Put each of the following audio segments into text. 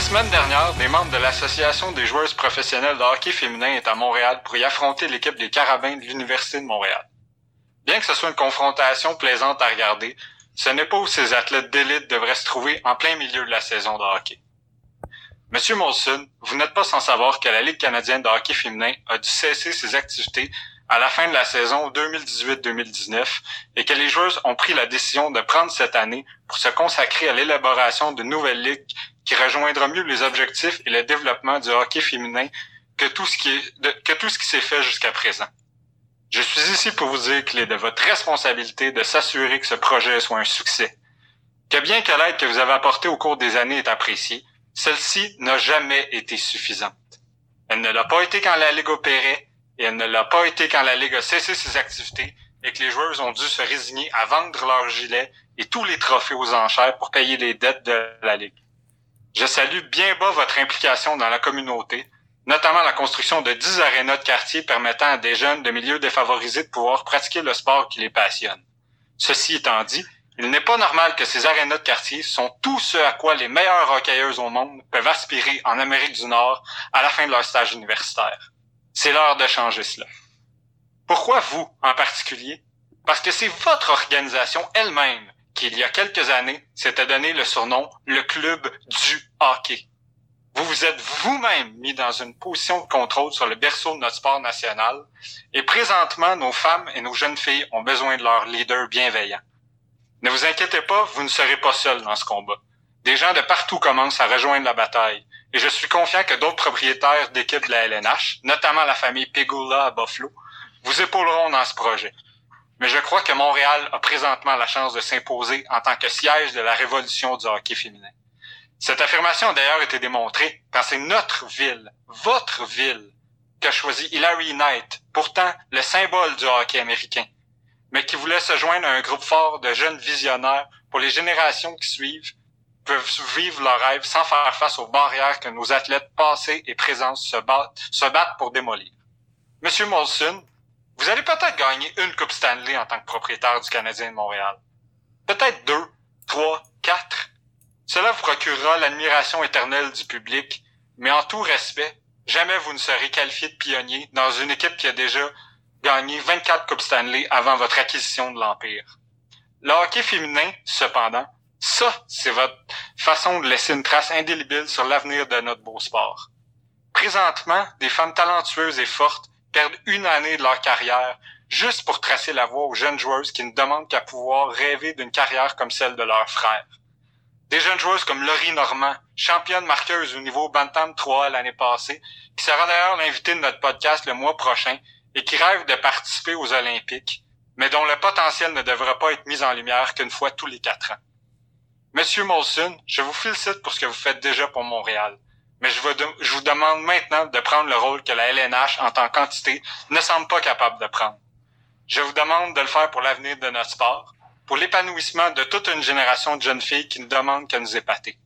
La semaine dernière, des membres de l'Association des joueuses professionnelles de hockey féminin étaient à Montréal pour y affronter l'équipe des Carabins de l'Université de Montréal. Bien que ce soit une confrontation plaisante à regarder, ce n'est pas où ces athlètes d'élite devraient se trouver en plein milieu de la saison de hockey. Monsieur Molson, vous n'êtes pas sans savoir que la Ligue canadienne de hockey féminin a dû cesser ses activités à la fin de la saison 2018-2019 et que les joueuses ont pris la décision de prendre cette année pour se consacrer à l'élaboration d'une nouvelle ligue qui rejoindra mieux les objectifs et le développement du hockey féminin que tout ce qui est, que tout ce qui s'est fait jusqu'à présent. Je suis ici pour vous dire qu'il est de votre responsabilité de s'assurer que ce projet soit un succès. Que bien que l'aide que vous avez apportée au cours des années est appréciée, celle-ci n'a jamais été suffisante. Elle ne l'a pas été quand la Ligue opérait et elle ne l'a pas été quand la Ligue a cessé ses activités et que les joueurs ont dû se résigner à vendre leurs gilets et tous les trophées aux enchères pour payer les dettes de la Ligue. Je salue bien bas votre implication dans la communauté, notamment la construction de 10 arénas de quartier permettant à des jeunes de milieux défavorisés de pouvoir pratiquer le sport qui les passionne. Ceci étant dit, il n'est pas normal que ces arénas de quartier sont tout ce à quoi les meilleures hockeyeuses au monde peuvent aspirer en Amérique du Nord à la fin de leur stage universitaire. C'est l'heure de changer cela. Pourquoi vous, en particulier? Parce que c'est votre organisation elle-même qui, il y a quelques années, s'était donné le surnom le club du hockey. Vous vous êtes vous-même mis dans une position de contrôle sur le berceau de notre sport national et présentement, nos femmes et nos jeunes filles ont besoin de leur leader bienveillant. Ne vous inquiétez pas, vous ne serez pas seul dans ce combat. Des gens de partout commencent à rejoindre la bataille et je suis confiant que d'autres propriétaires d'équipes de la LNH, notamment la famille Pegula à Buffalo, vous épauleront dans ce projet. Mais je crois que Montréal a présentement la chance de s'imposer en tant que siège de la révolution du hockey féminin. Cette affirmation a d'ailleurs été démontrée quand c'est notre ville, votre ville, qu'a choisi Hillary Knight, pourtant le symbole du hockey américain, mais qui voulait se joindre à un groupe fort de jeunes visionnaires pour les générations qui suivent peuvent vivre leurs rêves sans faire face aux barrières que nos athlètes passés et présents se battent, se battent pour démolir. Monsieur Molson, vous allez peut-être gagner une Coupe Stanley en tant que propriétaire du Canadien de Montréal. Peut-être deux, trois, quatre. Cela vous procurera l'admiration éternelle du public, mais en tout respect, jamais vous ne serez qualifié de pionnier dans une équipe qui a déjà gagné 24 Coupes Stanley avant votre acquisition de l'Empire. Le hockey féminin, cependant, ça, c'est votre façon de laisser une trace indélébile sur l'avenir de notre beau sport. Présentement, des femmes talentueuses et fortes perdent une année de leur carrière juste pour tracer la voie aux jeunes joueuses qui ne demandent qu'à pouvoir rêver d'une carrière comme celle de leurs frères. Des jeunes joueuses comme Laurie Normand, championne marqueuse au niveau Bantam 3 l'année passée, qui sera d'ailleurs l'invitée de notre podcast le mois prochain et qui rêve de participer aux Olympiques, mais dont le potentiel ne devra pas être mis en lumière qu'une fois tous les quatre ans. Monsieur Molson, je vous félicite pour ce que vous faites déjà pour Montréal, mais je vous, demande maintenant de prendre le rôle que la LNH en tant qu'entité ne semble pas capable de prendre. Je vous demande de le faire pour l'avenir de notre sport, pour l'épanouissement de toute une génération de jeunes filles qui ne demandent qu'à nous épater.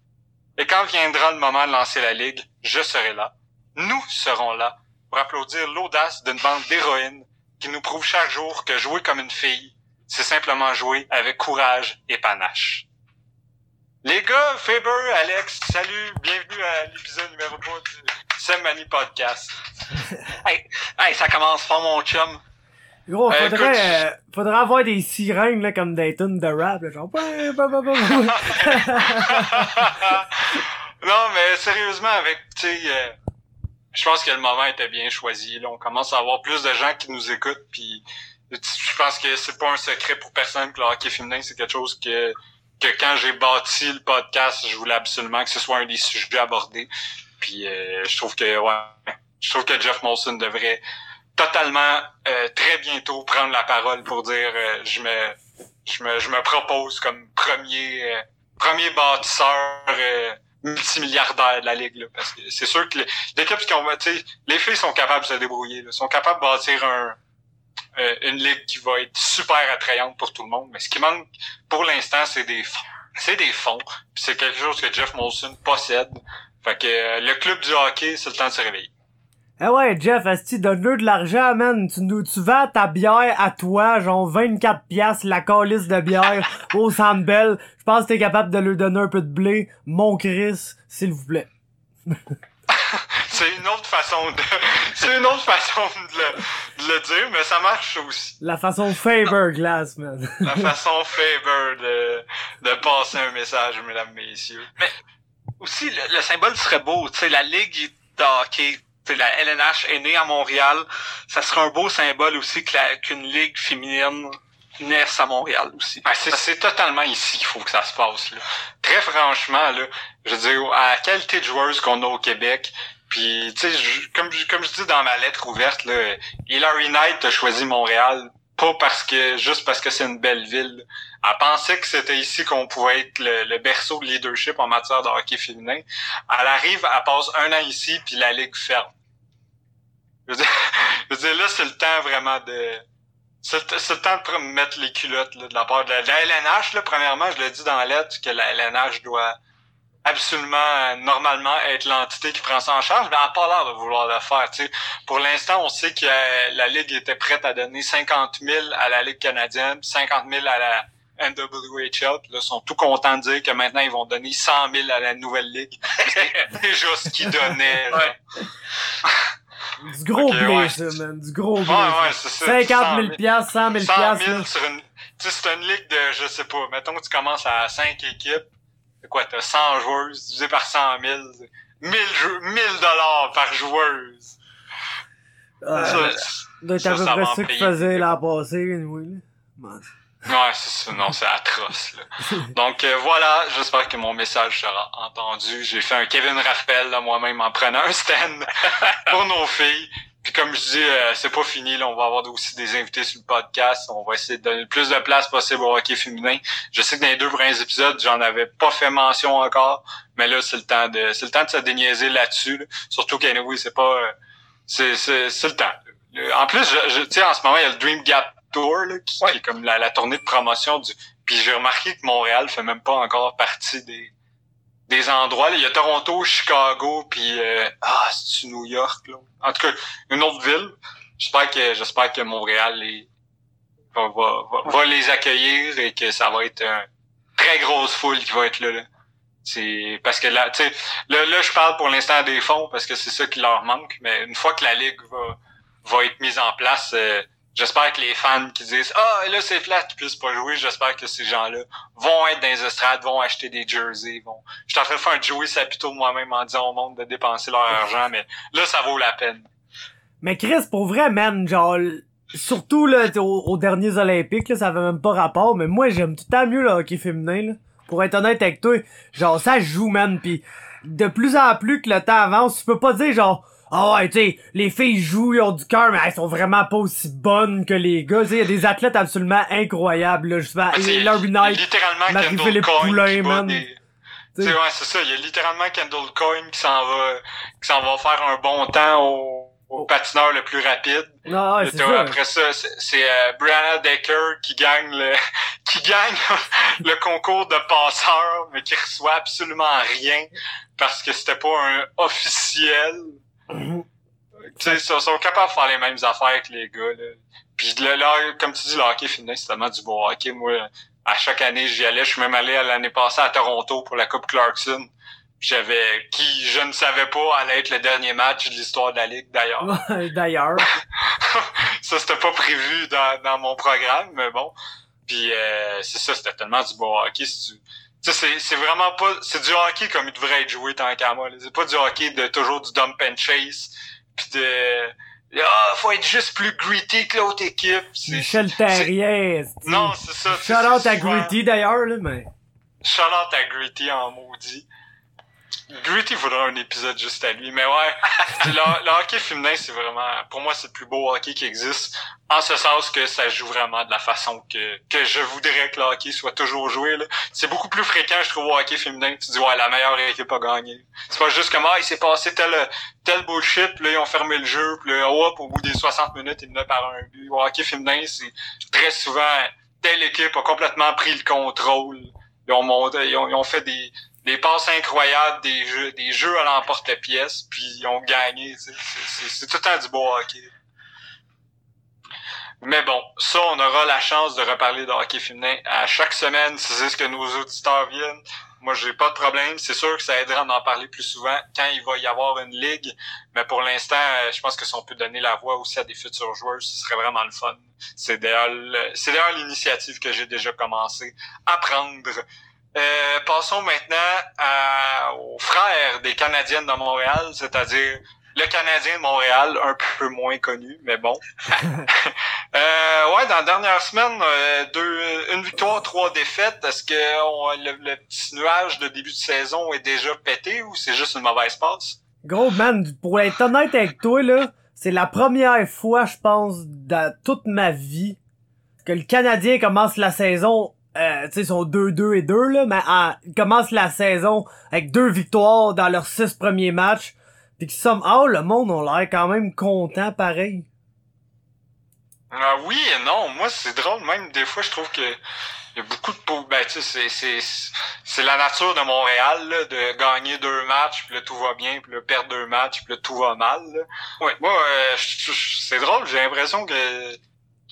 Et quand viendra le moment de lancer la Ligue, je serai là. Nous serons là pour applaudir l'audace d'une bande d'héroïnes qui nous prouve chaque jour que jouer comme une fille, c'est simplement jouer avec courage et panache. Les gars, Faber, Alex, salut, bienvenue à l'épisode numéro 3 du Sam Mani Podcast. Hey, hey, ça commence fort, mon chum. Gros, Euh, faudrait, écoute, euh, faudrait avoir des sirènes, là, comme des tunes de rap, là, genre, bah, bah, bah, bah. non, mais sérieusement, avec, tu sais, euh, je pense que le moment était bien choisi. Là, on commence à avoir plus de gens qui nous écoutent, puis je pense que c'est pas un secret pour personne que le hockey féminin, c'est quelque chose que que quand j'ai bâti le podcast, je voulais absolument que ce soit un des sujets abordés. Puis euh, je trouve que ouais, je trouve que Jeff Molson devrait totalement euh, très bientôt prendre la parole pour dire euh, je me je me je me propose comme premier euh, premier bâtisseur euh, multimilliardaire de la ligue là, parce que c'est sûr que l'équipe qui ont les filles sont capables de se débrouiller là, sont capables de bâtir un euh, une ligue qui va être super attrayante pour tout le monde mais ce qui manque pour l'instant c'est des fonds c'est des fonds c'est quelque chose que Jeff Molson possède fait que euh, le club du hockey c'est le temps de se réveiller Eh ouais, Jeff, asti, donne-le de l'argent, man. Tu, nous, tu vends ta bière à toi, genre 24 piastres, la calice de bière au Sandbell. Je pense que t'es capable de lui donner un peu de blé. Mon Chris, s'il vous plaît. c'est une autre façon de, c'est une autre façon de le, de le dire, mais ça marche aussi. La façon Faber Glass, man. La façon Faber de, de passer un message, mesdames, messieurs. Mais aussi, le, le symbole serait beau. Tu sais, la ligue de hockey, tu sais, la LNH est née à Montréal. Ça serait un beau symbole aussi que la- qu'une ligue féminine naisse à Montréal aussi. Ah, c'est, c'est totalement ici qu'il faut que ça se passe. Là. Très franchement, là, je veux dire, à la qualité de joueuse qu'on a au Québec, puis tu sais, comme, comme je dis dans ma lettre ouverte, là, Hillary Knight a choisi Montréal pas parce que juste parce que c'est une belle ville. Elle pensait que c'était ici qu'on pouvait être le, le berceau de leadership en matière de hockey féminin. Elle arrive, elle passe un an ici, puis la ligue ferme. Je veux dire, là, c'est le temps vraiment de c'est le- le temps de mettre les culottes là, de la part de la, de la LNH. Là, premièrement, je l'ai dit dans la lettre que la LNH doit absolument, euh, normalement, être l'entité qui prend ça en charge, mais elle n'a pas l'air de vouloir le faire. tu sais. Pour l'instant, on sait que euh, la Ligue était prête à donner 50 000 à la Ligue canadienne, puis 50 000 à la NWHL. Puis là, ils sont tout contents de dire que maintenant, ils vont donner 100 000 à la nouvelle Ligue. C'est déjà ce qu'ils donnaient. là. Ouais. Du gros Ok, blé, ouais. ça, man. Du gros blé. Ouais, ouais, c'est ça. 50 100 000 piastres, 100 000 100 piastres, 000 là. sur une... Tu sais, c'est une ligue de, je sais pas, mettons que tu commences à 5 équipes. C'est quoi, t'as 100 joueuses divisé par 100 000. 1000, jou- 1000 dollars par joueuse. Ouais, Ça, ça doit être à ça, peu ça près ça faisaient l'an passé. Bon. Ouais, c'est ça. Non, c'est atroce, là. Donc, euh, voilà. J'espère que mon message sera entendu. J'ai fait un Kevin Raphaël, là, moi-même, en prenant un stand pour nos filles. Puis comme je dis, euh, c'est pas fini. Là, on va avoir aussi des invités sur le podcast. On va essayer de donner le plus de place possible au hockey féminin. Je sais que dans les deux premiers épisodes, j'en avais pas fait mention encore, mais là, c'est le temps de, c'est le temps de se déniaiser là-dessus. là. Surtout qu'anyway, c'est pas, euh, c'est, c'est, c'est le temps. En plus, je, je- tu sais, en ce moment, il y a le Dream Gap Tour, là, qui, qui est comme la, la tournée de promotion du. Puis j'ai remarqué que Montréal fait même pas encore partie des des endroits. là. Il y a Toronto, Chicago, puis euh, ah, c'est New York, là? En tout cas, une autre ville. J'espère que j'espère que Montréal va, va, va les accueillir et que ça va être une très grosse foule qui va être là. là. C'est parce que là, tu sais, là, là, je parle pour l'instant des fonds parce que c'est ça qui leur manque. Mais une fois que la ligue va, va être mise en place, euh, j'espère que les fans qui disent ah là c'est flat qu'ils puissent pas jouer, j'espère que ces gens-là vont être dans les estrades, vont acheter des jerseys, vont. Je suis en train de faire un Joey Sapito moi-même en disant au monde de dépenser leur argent, mais là ça vaut la peine. Mais Chris, pour vrai, man, genre, surtout là, aux, derniers Olympiques, là, ça avait même pas rapport, mais moi j'aime tout le temps mieux le hockey féminin, là. Pour être honnête avec toi, genre ça joue, man, pis de plus en plus que le temps avance, tu peux pas dire genre ah ouais, tu sais, les filles jouent, ils ont du cœur, mais elles sont vraiment pas aussi bonnes que les gars. Il y a des athlètes absolument incroyables, là. Pas, Ah, Larry Knight, littéralement Marie-Philippe Poulain, man. des- tu sais. ouais, c'est ça. Il y a littéralement Kendall Coyne qui s'en va, qui s'en va faire un bon temps au, au patineur le plus rapide. Non, ouais, Et c'est ça. Après ça, c'est c'est, euh, Brianna Decker qui gagne le qui gagne le concours de passeur, mais qui reçoit absolument rien parce que c'était pas un officiel. Tu sais, ils sont, sont capables de faire les mêmes affaires que les gars. Là. Puis comme tu dis, le hockey féminin, c'est tellement du beau hockey. Moi, à chaque année, j'y allais. Je suis même allé l'année passée à Toronto pour la Coupe Clarkson. J'avais qui, je ne savais pas, allait être le dernier match de l'histoire de la Ligue d'ailleurs. D'ailleurs. ça, c'était pas prévu dans, dans mon programme, mais bon. Puis euh, c'est ça, c'était tellement du beau hockey. si tu- c'est, c'est vraiment pas. C'est du hockey comme il devrait être joué tant qu'à moi. C'est pas du hockey de toujours du dump and chase. Puis de. Ah, faut être juste plus gritty que l'autre équipe. Michel esti. Non, c'est ça. Shout out à Gritty d'ailleurs, là, mais. Shout out à Gritty en maudit. Gritty faudra un épisode juste à lui. Mais ouais, le, le hockey féminin, c'est vraiment, pour moi, c'est le plus beau hockey qui existe. En ce sens que ça joue vraiment de la façon que, que je voudrais que le hockey soit toujours joué. C'est beaucoup plus fréquent, je trouve, au hockey féminin. Tu dis, ouais, la meilleure équipe a gagné. C'est pas juste comme, ah, il s'est passé tel, tel bullshit, puis là, ils ont fermé le jeu, puis là, hop, au bout des 60 minutes, ils menaient par un but. Au hockey féminin, c'est très souvent, telle équipe a complètement pris le contrôle. Ils ont monté, ils ont, ils ont fait des, des passes incroyables, des jeux, des jeux à l'emporte-pièce, puis ils ont gagné. C'est- tout le temps du beau hockey. Mais bon, ça, on aura la chance de reparler de hockey féminin à chaque semaine si c'est ce que nos auditeurs viennent. Moi, j'ai pas de problème. C'est sûr que ça aidera à en parler plus souvent quand il va y avoir une ligue. Mais pour l'instant, euh, je pense que si on peut donner la voix aussi à des futurs joueurs, ce serait vraiment le fun. C'est d'ailleurs l'initiative que j'ai déjà commencé à prendre. Euh, passons maintenant à, aux frères des Canadiennes de Montréal, c'est-à-dire le Canadien de Montréal, un peu moins connu, mais bon. euh, ouais, dans la dernière semaine, euh, deux, une victoire, trois défaites. Est-ce que le, petit nuage de début de saison est déjà pété ou c'est juste une mauvaise passe? Gros man, pour être honnête avec toi là, c'est la première fois, je pense, dans toute ma vie que le Canadien commence la saison euh, tu sais, sont 2-2 et 2, là, mais ils commencent la saison avec deux victoires dans leurs six premiers matchs. Pis qui oh le monde a l'air quand même content pareil. Ah oui et non, moi c'est drôle, même des fois je trouve que il y a beaucoup de pauvres. Ben, tu sais, c'est, c'est, la nature de Montréal, là, de gagner deux matchs, puis là, tout va bien, puis là, perdre deux matchs, puis là, tout va mal. Là. Ouais. Moi, euh, c'est drôle, j'ai l'impression que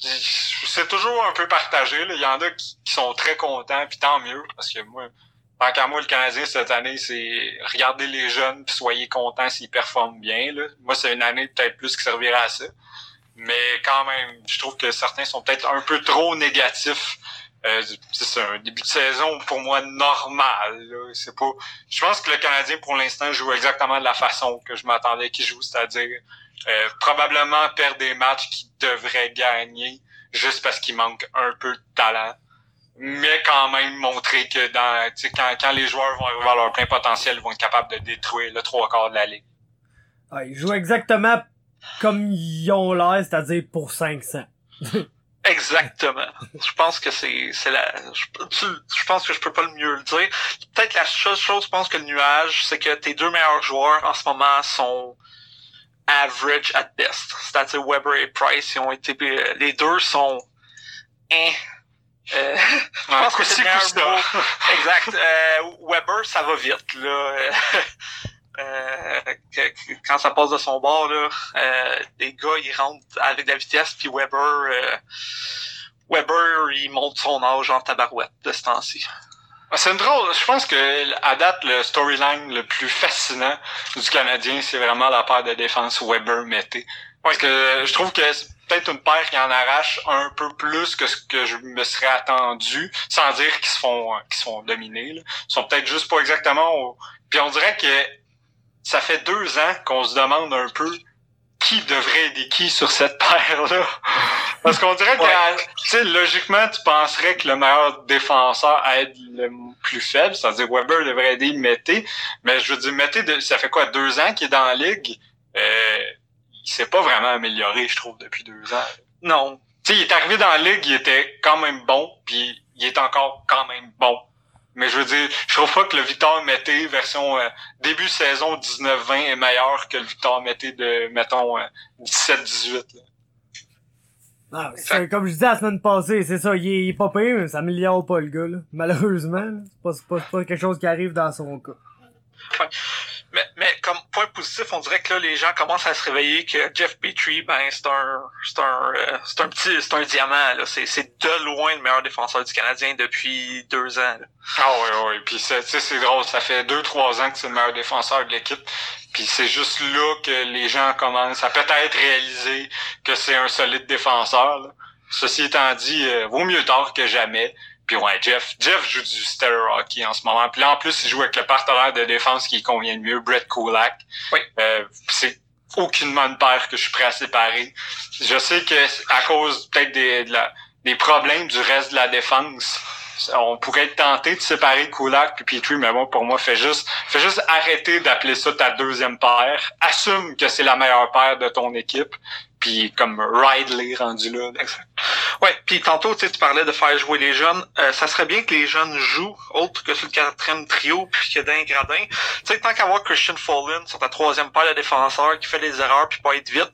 c'est toujours un peu partagé. Là. Il y en a qui, sont très contents, puis tant mieux, parce que moi, Tant qu'à moi, le Canadien, cette année, c'est regarder les jeunes puis soyez contents s'ils performent bien. Là. Moi, c'est une année peut-être plus qui servira à ça. Mais quand même, je trouve que certains sont peut-être un peu trop négatifs. Euh, c'est un début de saison pour moi normal. C'est pas. Je pense que le Canadien pour l'instant joue exactement de la façon que je m'attendais qu'il joue, c'est-à-dire euh, probablement perdre des matchs qu'il devrait gagner juste parce qu'il manque un peu de talent mais quand même montrer que dans quand, quand les joueurs vont arriver à leur plein potentiel, ils vont être capables de détruire le trois quarts de la ligue. Ah, ils jouent exactement comme ils ont l'air, c'est-à-dire pour 500. Exactement. je pense que c'est c'est la je, je, pense que je peux pas le mieux le dire. Peut-être la seule chose je pense que le nuage, c'est que tes deux meilleurs joueurs en ce moment sont average at best. C'est-à-dire Weber et Price, ils ont été les deux sont hein, euh, je pense que c'est le meilleur exact. Euh, Weber, ça va vite. Là. Euh, quand ça passe de son bord, là, euh, les gars, ils rentrent avec de la vitesse, puis Weber, euh, Weber, il monte son âge en tabarouette de ce temps-ci. Ah, c'est une drôle. Je pense que à date, le storyline le plus fascinant du Canadien, c'est vraiment la paire de défense Weber-Mété. Parce que je trouve que peut-être une paire qui en arrache un peu plus que ce que je me serais attendu, sans dire qu'ils se font qu'ils se font dominer. Ils sont peut-être juste pas exactement au... Puis on dirait que ça fait deux ans qu'on se demande un peu qui devrait aider qui sur cette paire-là. Parce qu'on dirait que, tu sais, logiquement, tu penserais que le meilleur défenseur aide le plus faible, c'est-à-dire Weber devrait aider Mété. Mais je veux dire, Mété, ça fait quoi, deux ans qu'il est dans la ligue? Euh, il s'est pas vraiment amélioré, je trouve, depuis deux ans. Non. Tu sais, il est arrivé dans la ligue, il était quand même bon, puis il est encore quand même bon. Mais je veux dire, je trouve pas que le Victor Mété version euh, début saison 19-20 est meilleur que le Victor Mété de, mettons, 17-18. Euh, ah, comme je disais la semaine passée, c'est ça, il est, il est pas pire, mais ça améliore pas le gars, là. Malheureusement, c'est pas, pas, pas quelque chose qui arrive dans son cas. Mais, mais comme point positif, on dirait que là, les gens commencent à se réveiller que Jeff Petrie, ben, c'est un, c'est un, euh, c'est un petit, c'est un diamant, là. C'est, c'est de loin le meilleur défenseur du Canadien depuis deux ans, là. Ah oui, oui. Puis c'est, c'est drôle. Ça fait deux, trois ans que c'est le meilleur défenseur de l'équipe. Puis c'est juste là que les gens commencent à peut-être réaliser que c'est un solide défenseur, là. Ceci étant dit, euh, vaut mieux tard que jamais. Puis ouais, Jeff, Jeff joue du stellar hockey en ce moment. Puis là, en plus, il joue avec le partenaire de défense qui convient le mieux, Brett Kulak. Oui. Euh, c'est aucunement une paire que je suis prêt à séparer. Je sais que à cause peut-être des, des problèmes du reste de la défense, on pourrait être tenté de séparer Kulak puis Petrie, mais bon, pour moi, fais juste, fais juste arrêter d'appeler ça ta deuxième paire. Assume que c'est la meilleure paire de ton équipe puis comme Ridley rendu là. Ouais, puis tantôt tu parlais de faire jouer les jeunes, euh, ça serait bien que les jeunes jouent autre que sur le quatrième trio puis que d'un gradin. Tu sais tant qu'avoir Christian Fallen sur ta troisième paire de défenseurs qui fait les erreurs puis pas être vite.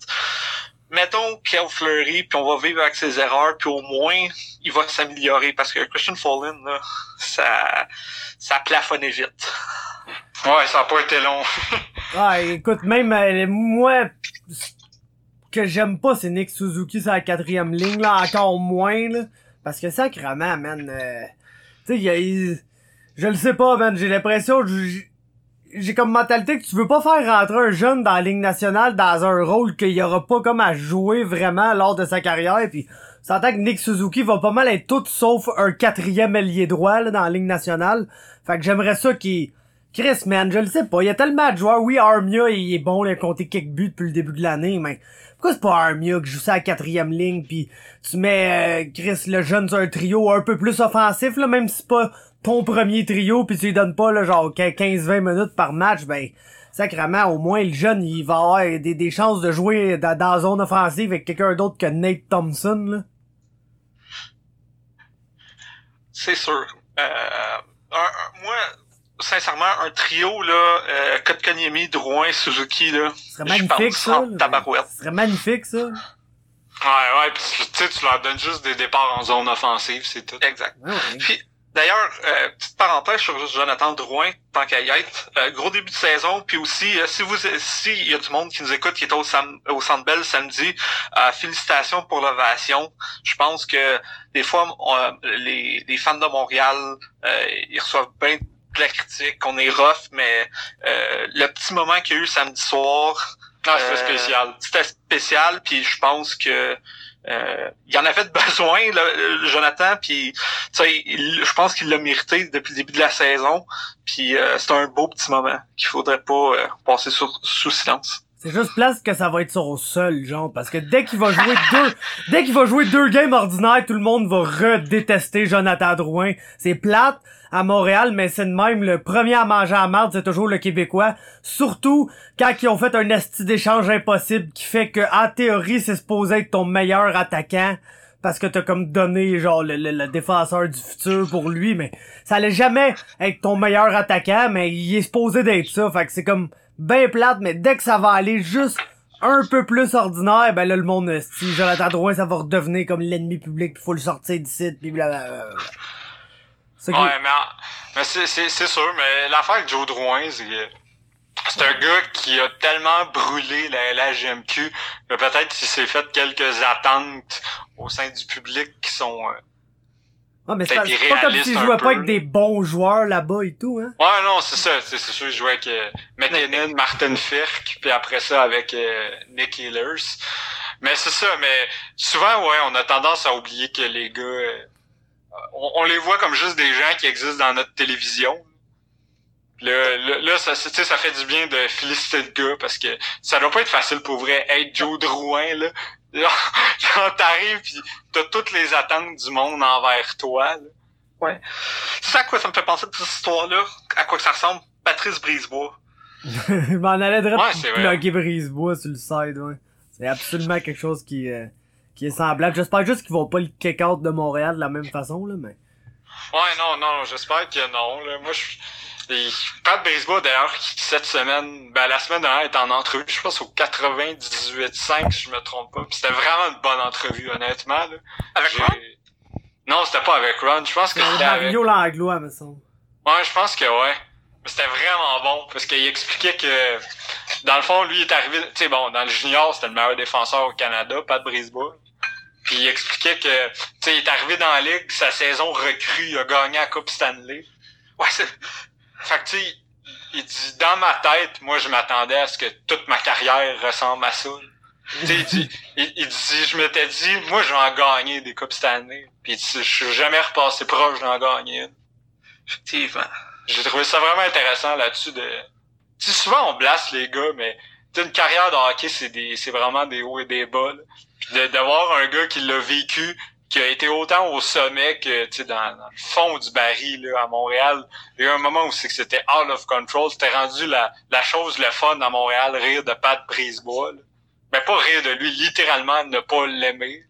Mettons Kel Fleury puis on va vivre avec ses erreurs puis au moins il va s'améliorer parce que Christian Fallen là, ça ça plafonnait vite. Ouais, ça a pas été long. ouais, écoute même euh, moi que j'aime pas, c'est Nick Suzuki sur la quatrième ligne, là, encore moins, là. Parce que sacrément, man, euh, tu sais, il je le sais pas, man, j'ai l'impression, j'ai comme mentalité que tu veux pas faire rentrer un jeune dans la ligne nationale dans un rôle qu'il aura pas comme à jouer vraiment lors de sa carrière, puis s'entend que Nick Suzuki va pas mal être tout sauf un quatrième ailier droit, là, dans la ligne nationale. Fait que j'aimerais ça qu'il... Chris, man, je le sais pas, il y a tellement de joueurs, oui, Armia, il est bon, il a compté quelques buts depuis le début de l'année, mais pourquoi c'est pas Armia qui joue ça à quatrième ligne, puis tu mets euh, Chris le jeune sur un trio un peu plus offensif, là, même si c'est pas ton premier trio, puis tu lui donnes pas là, genre 15-20 minutes par match, ben sacrément, au moins le jeune, il va avoir des, chances de jouer dans, la zone offensive avec quelqu'un d'autre que Nate Thompson, là. C'est sûr. Euh, moi, sincèrement, un trio, là, euh, Kotkaniemi, Drouin, Suzuki, là, Ce serait je magnifique, ça. Ce serait magnifique, ça. Ouais, ouais, pis tu sais, tu leur donnes juste des départs en zone offensive, c'est tout. Exact. Ouais, ouais. Puis, d'ailleurs, euh, petite parenthèse sur Jonathan Drouin, tant qu'à y être, euh, gros début de saison, puis aussi, euh, si vous, si il y a du monde qui nous écoute, qui est au, Sam, au Centre Bell samedi, euh, félicitations pour l'ovation. Je pense que des fois, on- euh, les, les fans de Montréal, euh, ils reçoivent bien de la critique, qu'on est rough, mais euh, le petit moment qu'il y a eu samedi soir, Ah, c'était Euh, spécial. c'était spécial, puis je pense que euh, il en avait besoin, là, euh, Jonathan, puis tu sais, il- je pense qu'il l'a mérité depuis le début de la saison, puis euh, c'est un beau petit moment qu'il faudrait pas euh, passer sur- sous silence. C'est juste place que ça va être sur seul, genre, parce que dès qu'il va jouer deux, dès qu'il va jouer deux games ordinaires, tout le monde va redétester Jonathan Drouin. C'est plate à Montréal, mais c'est de même, le premier à manger à marde, c'est toujours le Québécois. Surtout quand ils ont fait un esti d'échange impossible qui fait que, en théorie, c'est supposé être ton meilleur attaquant. Parce que t'as comme donné genre le, le- défenseur du futur pour lui, mais ça allait jamais être ton meilleur attaquant, mais il est supposé d'être ça. Fait que c'est comme ben plate, mais dès que ça va aller juste un peu plus ordinaire, ben là le monde, si Jonathan Drouin, ça va redevenir comme l'ennemi public, pis faut le sortir d'ici, pis blablabla. Qui- Ouais, mais, mais c'est, c'est, c'est sûr, mais l'affaire avec Joe Drouin, c'est c'est un gars qui a tellement brûlé la LHGMQ que peut-être qu'il s'est fait quelques attentes au sein du public qui sont... euh, Ah, mais c'est pas, comme s'il jouait peu, pas avec des bons joueurs là-bas et tout, hein. Ouais, non, c'est ça. C'est, sûr, je jouais avec euh, McKinnon, Martin Firk, puis après ça avec euh, Nick Ehlers. Mais c'est ça, mais souvent, ouais, on a tendance à oublier que les gars... on, on les voit comme juste des gens qui existent dans notre télévision. Là, là, là, ça, c'est- tu sais, ça fait du bien de féliciter le gars parce que ça doit pas être facile pour vrai être Joe Drouin, là. Quand t'arrives pis t'as toutes les attentes du monde envers toi, là. C'est ça à quoi ça me fait penser de cette histoire-là, à quoi que ça ressemble? Patrice Brisebois. Je m'en allais direct Ouais, Brisebois sur le side, ouais. C'est absolument quelque chose qui, euh, qui est semblable. J'espère juste qu'ils vont pas le kick out de Montréal de la même façon, là, mais. Ouais, non, non, j'espère que non. Là. Moi, je... et Pat Brisebois, d'ailleurs, qui, cette semaine, ben, la semaine dernière, est en entrevue, je pense, au 98.5, si je me trompe pas. Puis c'était vraiment une bonne entrevue, honnêtement. Là. Avec Ron? Non, c'était pas avec Ron. Je pense que c'était avec... Mario Langlois, me semble. Ouais, je pense que ouais. Mais c'était vraiment bon, parce qu'il expliquait que, dans le fond, lui, il est arrivé... Tu sais, bon, dans le junior, c'était le meilleur défenseur au Canada, Pat Brisebois. Puis il expliquait que, tu sais, il est arrivé dans la ligue, sa saison recrue, il a gagné la Coupe Stanley. Ouais, c'est... Fait que tu sais, il dit dans ma tête, moi je m'attendais à ce que toute ma carrière ressemble à ça. Tu sais, il dit, il, il dit, je m'étais dit, moi je vais en gagner des coupes Stanley. Puis il dit, je suis jamais repassé proche d'en gagner une. Effectivement. J'ai trouvé ça vraiment intéressant là-dessus de. Tu sais, souvent on blasse les gars, mais une carrière de hockey, c'est des, c'est vraiment des hauts et des bas. là. Puis de, de voir un gars qui l'a vécu, qui a été autant au sommet que dans, dans le fond du baril là, à Montréal. Il y a eu un moment où c'est que c'était out of control. C'était rendu la, la chose le fun à Montréal, rire de Pat Brisebois. Mais pas rire de lui, littéralement ne pas l'aimer.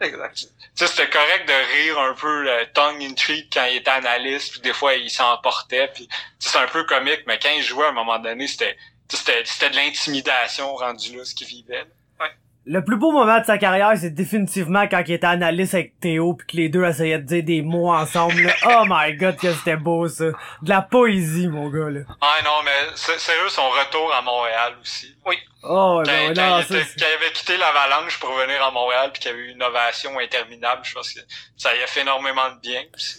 Exact. C'était correct de rire un peu le tongue in cheek quand il était analyste, puis des fois il s'emportait, puis c'est un peu comique, mais quand il jouait à un moment donné, c'était c'était c'était de l'intimidation rendu là ce qu'il vivait. là. Le plus beau moment de sa carrière, c'est définitivement quand il était analyste avec Théo pis que les deux essayaient de dire des mots ensemble. là. Oh my god, que c'était beau ça. De la poésie, mon gars là. Ah non, mais c'est- sérieux, son retour à Montréal aussi. Oh ouais, Quand, ben ouais, quand non, il, ça, était- c'est- quand il avait quitté l'Avalanche pour venir à Montréal puis qu'il y avait eu une ovation interminable, je pense que ça y a fait énormément de bien aussi.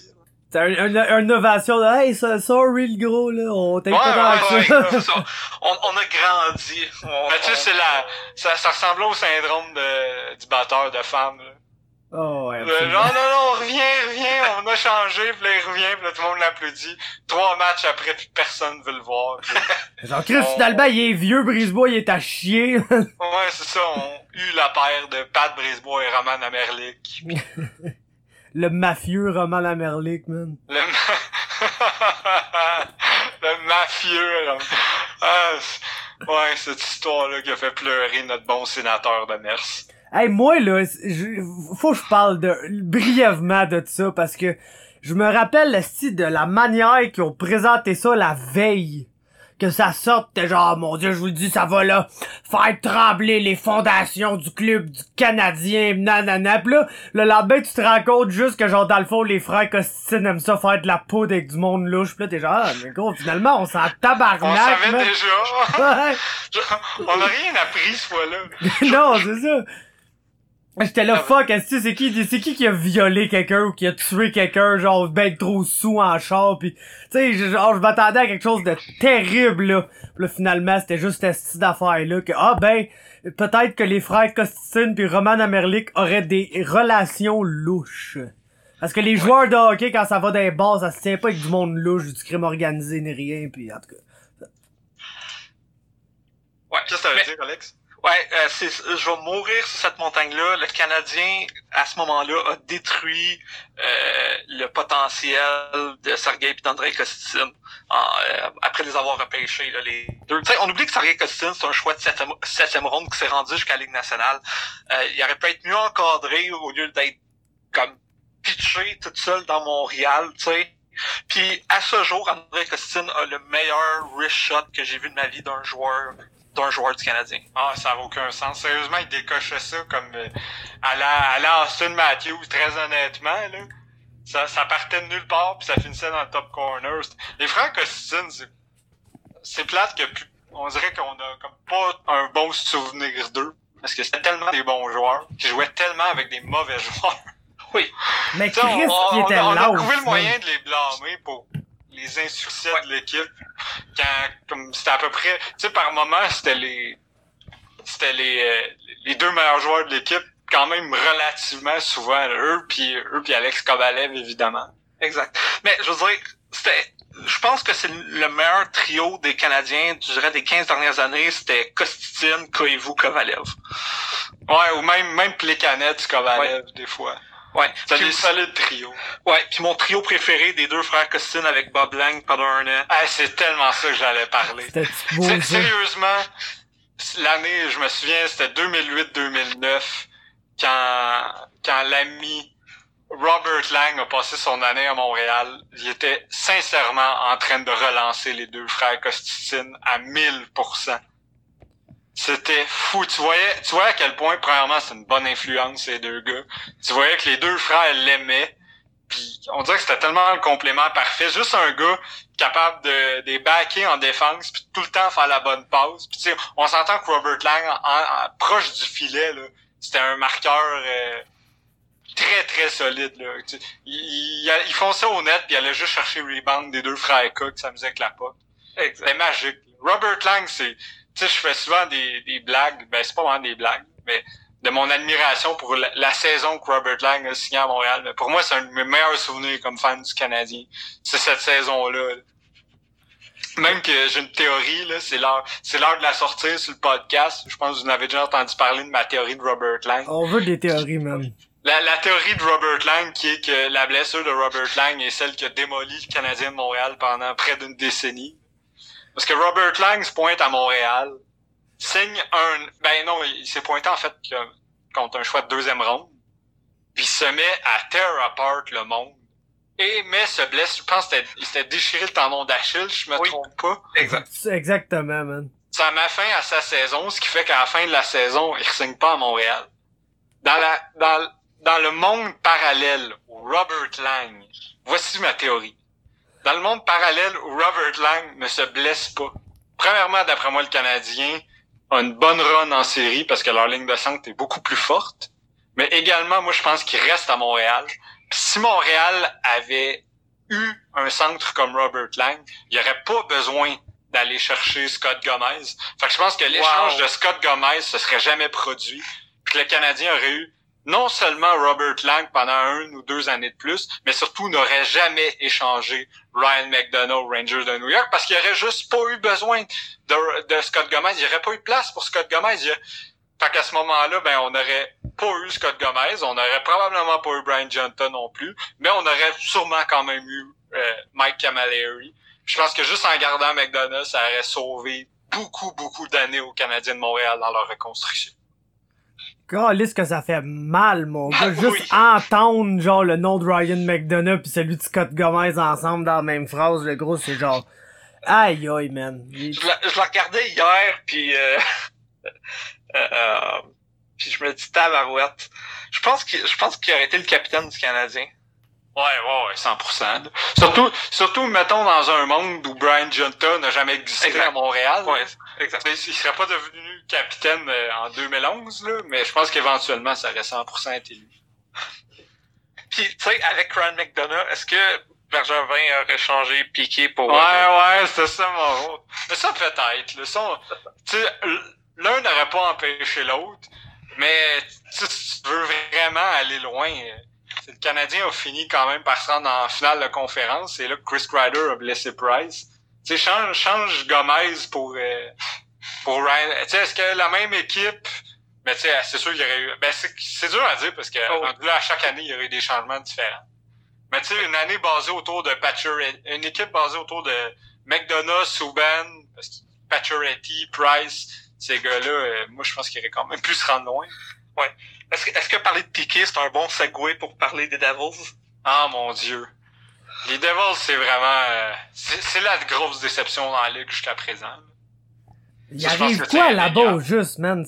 C'est un- un- une innovation de Hey, ça, sorry le gros là, on t'aime Ouais, ouais, ça. Ouais, c'est ça. On, on a grandi. On, Mais tu sais, on- c'est la, ça, ça ressemblait au syndrome de, du batteur de femme, là. Oh ouais, Le, non, non, non, reviens, reviens, on a changé, puis là, il revient, puis là, tout le monde l'applaudit. Trois matchs après, puis personne veut le voir. Genre Chris, finalement, il est vieux, Brisebois, il est à chier. ouais, c'est ça, on a eu la paire de Pat Brisebois et Roman Amerlic. le mafieux Roman Lamerlick, man. Le, ma- le mafieux, là. Ah, ouais, cette histoire-là qui a fait pleurer notre bon sénateur de Mers. Hey, moi, là, je- faut que je parle de, brièvement de ça, parce que je me rappelle le style de la manière qu'ils ont présenté ça la veille. Que ça sorte, t'es genre, mon dieu, je vous le dis, ça va là, faire trembler les fondations du club du Canadien, nanana. Pis là, le lendemain, tu te rends compte juste que genre, dans le fond, les frères Costine aiment ça faire de la poudre avec du monde louche. Pis là, t'es genre, ah, mais gros, finalement, on s'en tabarnak, On savait déjà. On n'a rien appris ce fois-là. non, c'est ça. J'étais là, fuck, est-ce que c'est qui, c'est qui qui a violé quelqu'un ou qui a tué quelqu'un, genre, ben trop sous en char, pis, tu sais, genre, je m'attendais à quelque chose de terrible, là. Pis là, finalement, c'était juste cette style d'affaire-là, que, ah, ben, peut-être que les frères Costine puis Roman Amerlic auraient des relations louches. Parce que les joueurs de hockey, quand ça va dans les bars, ça se tient pas avec du monde louche, du crime organisé, ni rien, pis en tout cas. Ouais. Qu'est-ce que ça veut Mais- dire, Alex? Ouais, euh, je vais mourir sur cette montagne-là. Le Canadien, à ce moment-là, a détruit euh, le potentiel de Sergei et d'Andrei Kostitine en, euh, après les avoir repêchés. Là, les deux. On oublie que Sergei Kostitine, c'est un choix de septième, septième ronde qui s'est rendu jusqu'à la Ligue nationale. Euh, il aurait pu être mieux encadré au lieu d'être comme pitché tout seul dans Montréal, tu sais. Puis à ce jour, André Costine a le meilleur wrist shot que j'ai vu de ma vie d'un joueur d'un joueur du Canadien. Ah, ça n'a aucun sens. Sérieusement, il décochait ça comme euh, à la, à la Austin Matthews, très honnêtement, là. Ça, ça partait de nulle part, puis ça finissait dans le top corner. Les frères Costine, c'est, c'est plate que plus- on dirait qu'on a comme pas un bon souvenir d'eux. Parce que c'était tellement des bons joueurs, qui jouaient tellement avec des mauvais joueurs. Mais Tu sais, Chris, on, on- était on a trouvé le moyen de les blâmer pour les insuccès de l'équipe. Quand, comme c'était à peu près, tu sais, par moment, c'était les, c'était les, euh, les deux meilleurs joueurs de l'équipe, quand même relativement souvent, eux puis eux puis Alex Kovalev, évidemment. Exact. Mais je veux dire, c'était. Je pense que c'est le meilleur trio des Canadiens, je dirais, des 15 dernières années, c'était Kostitine, Koivu, Kovalev. Ouais, ou même, même Plekanec, Kovalev, des fois. Ouais. C'est des solides trios. Ouais, puis mon trio préféré des deux frères Costitine avec Bob Lang pendant un an. Ah, c'est tellement ça que j'allais parler. Beau. Sérieusement, l'année, je me souviens, c'était 2008-2009, quand, quand l'ami Robert Lang a passé son année à Montréal. Il était sincèrement en train de relancer les deux frères Costitine à 1000%. C'était fou. Tu voyais, tu voyais à quel point, premièrement, c'est une bonne influence, ces deux gars. Tu voyais que les deux frères l'aimaient. Puis on dirait que c'était tellement le complément parfait. Juste un gars capable de des backer en défense puis tout le temps faire la bonne passe. Puis tu sais, on s'entend que Robert Lang en, en- proche du filet là, c'était un marqueur euh, très très solide là. Tu sais, il, il, il fonçait au net puis il allait juste chercher le rebound des deux frères Cook, ça faisait que la pote. C'était magique. Robert Lang, c'est tu sais, je fais souvent des, des blagues, ben c'est pas vraiment des blagues, mais de mon admiration pour la, la saison que Robert Lang a signé à Montréal. Mais pour moi, c'est un de mes meilleurs souvenirs comme fan du Canadien. C'est cette saison-là. là. Même que j'ai une théorie, là, c'est l'heure, c'est l'heure de la sortir sur le podcast. Je pense que vous en avez déjà entendu parler de ma théorie de Robert Lang. On veut des théories, man. La, la théorie de Robert Lang, qui est que la blessure de Robert Lang est celle qui a démoli le Canadien de Montréal pendant près d'une décennie. Parce que Robert Lang se pointe à Montréal, signe un... Ben non, il s'est pointé en fait contre un choix de deuxième ronde, puis se met à tear apart le monde. Et mais se blesse, je pense qu'il s'était déchiré le tendon d'Achille, je me Oui. trompe pas. Exact. Exactement, man. ça met fin à sa saison, ce qui fait qu'à la fin de la saison, il ne signe pas à Montréal. Dans la, dans, dans le monde parallèle où Robert Lang, voici ma théorie. Dans le monde parallèle où Robert Lang ne se blesse pas. Premièrement, d'après moi, le Canadien a une bonne run en série parce que leur ligne de centre est beaucoup plus forte. Mais également, moi, je pense qu'il reste à Montréal. si Montréal avait eu un centre comme Robert Lang, il n'y aurait pas besoin d'aller chercher Scott Gomez. Fait que je pense que l'échange de Scott Gomez se serait jamais produit. Puis le Canadien aurait eu non seulement Robert Lang pendant une ou deux années de plus, mais surtout n'aurait jamais échangé Ryan McDonough, Rangers de New York, parce qu'il aurait juste pas eu besoin de, Scott Gomez. Il n'y aurait pas eu de place pour Scott Gomez. Il qu'à ce moment-là, ben, on n'aurait pas eu Scott Gomez, on n'aurait probablement pas eu Brian Johnson non plus, mais on aurait sûrement quand même eu euh, Mike Camilleri. Je pense que juste en gardant McDonough, ça aurait sauvé beaucoup, beaucoup d'années aux Canadiens de Montréal dans leur reconstruction. Calisse que ça fait mal, mon gars. Ah, Juste entendre, genre, le nom de Ryan McDonough pis celui de Scott Gomez ensemble dans la même phrase, le gros, c'est genre... Aïe, aïe, man. Je, je la regardais hier, puis... Euh, euh, euh, puis je me dis, tabarouette. Je pense qu'il, je pense qu'il aurait été le capitaine du Canadien. Ouais, ouais, ouais, 100%. Surtout, surtout, mettons, dans un monde où Brian Junta n'a jamais existé à Montréal. Ouais, exact. Il serait pas devenu capitaine euh, en 2011, là, mais je pense qu'éventuellement, ça aurait 100% été lui. Puis, tu sais, avec Ryan McDonough, est-ce que Bergevin aurait changé Piqué pour... Ouais, ouais, c'est ça, mon Mais ça, peut-être. L'un n'aurait pas empêché l'autre, mais si tu veux vraiment aller loin le Canadien a fini quand même par se rendre en finale de conférence. Et là, Chris Kreider a blessé Price. Tu sais, change, change Gomez pour, euh, pour Ryan. Tu sais, est-ce que la même équipe, mais tu sais, c'est sûr qu'il y aurait eu, ben, c'est dur à dire parce que oh. là, à chaque année, il y aurait eu des changements différents. Mais tu sais, une année basée autour de Patcher, une équipe basée autour de McDonough, Subban, Pacioretty, Price, ces gars-là, euh, moi, je pense qu'ils auraient quand même pu se rendre loin. Ouais. Est-ce que, est que parler de Piqué, c'est un bon segue pour parler des Devils? Ah, mon Dieu. Les Devils, c'est vraiment... Euh, c'est la grosse déception dans la Ligue jusqu'à présent. Il arrive quoi là-bas juste, man?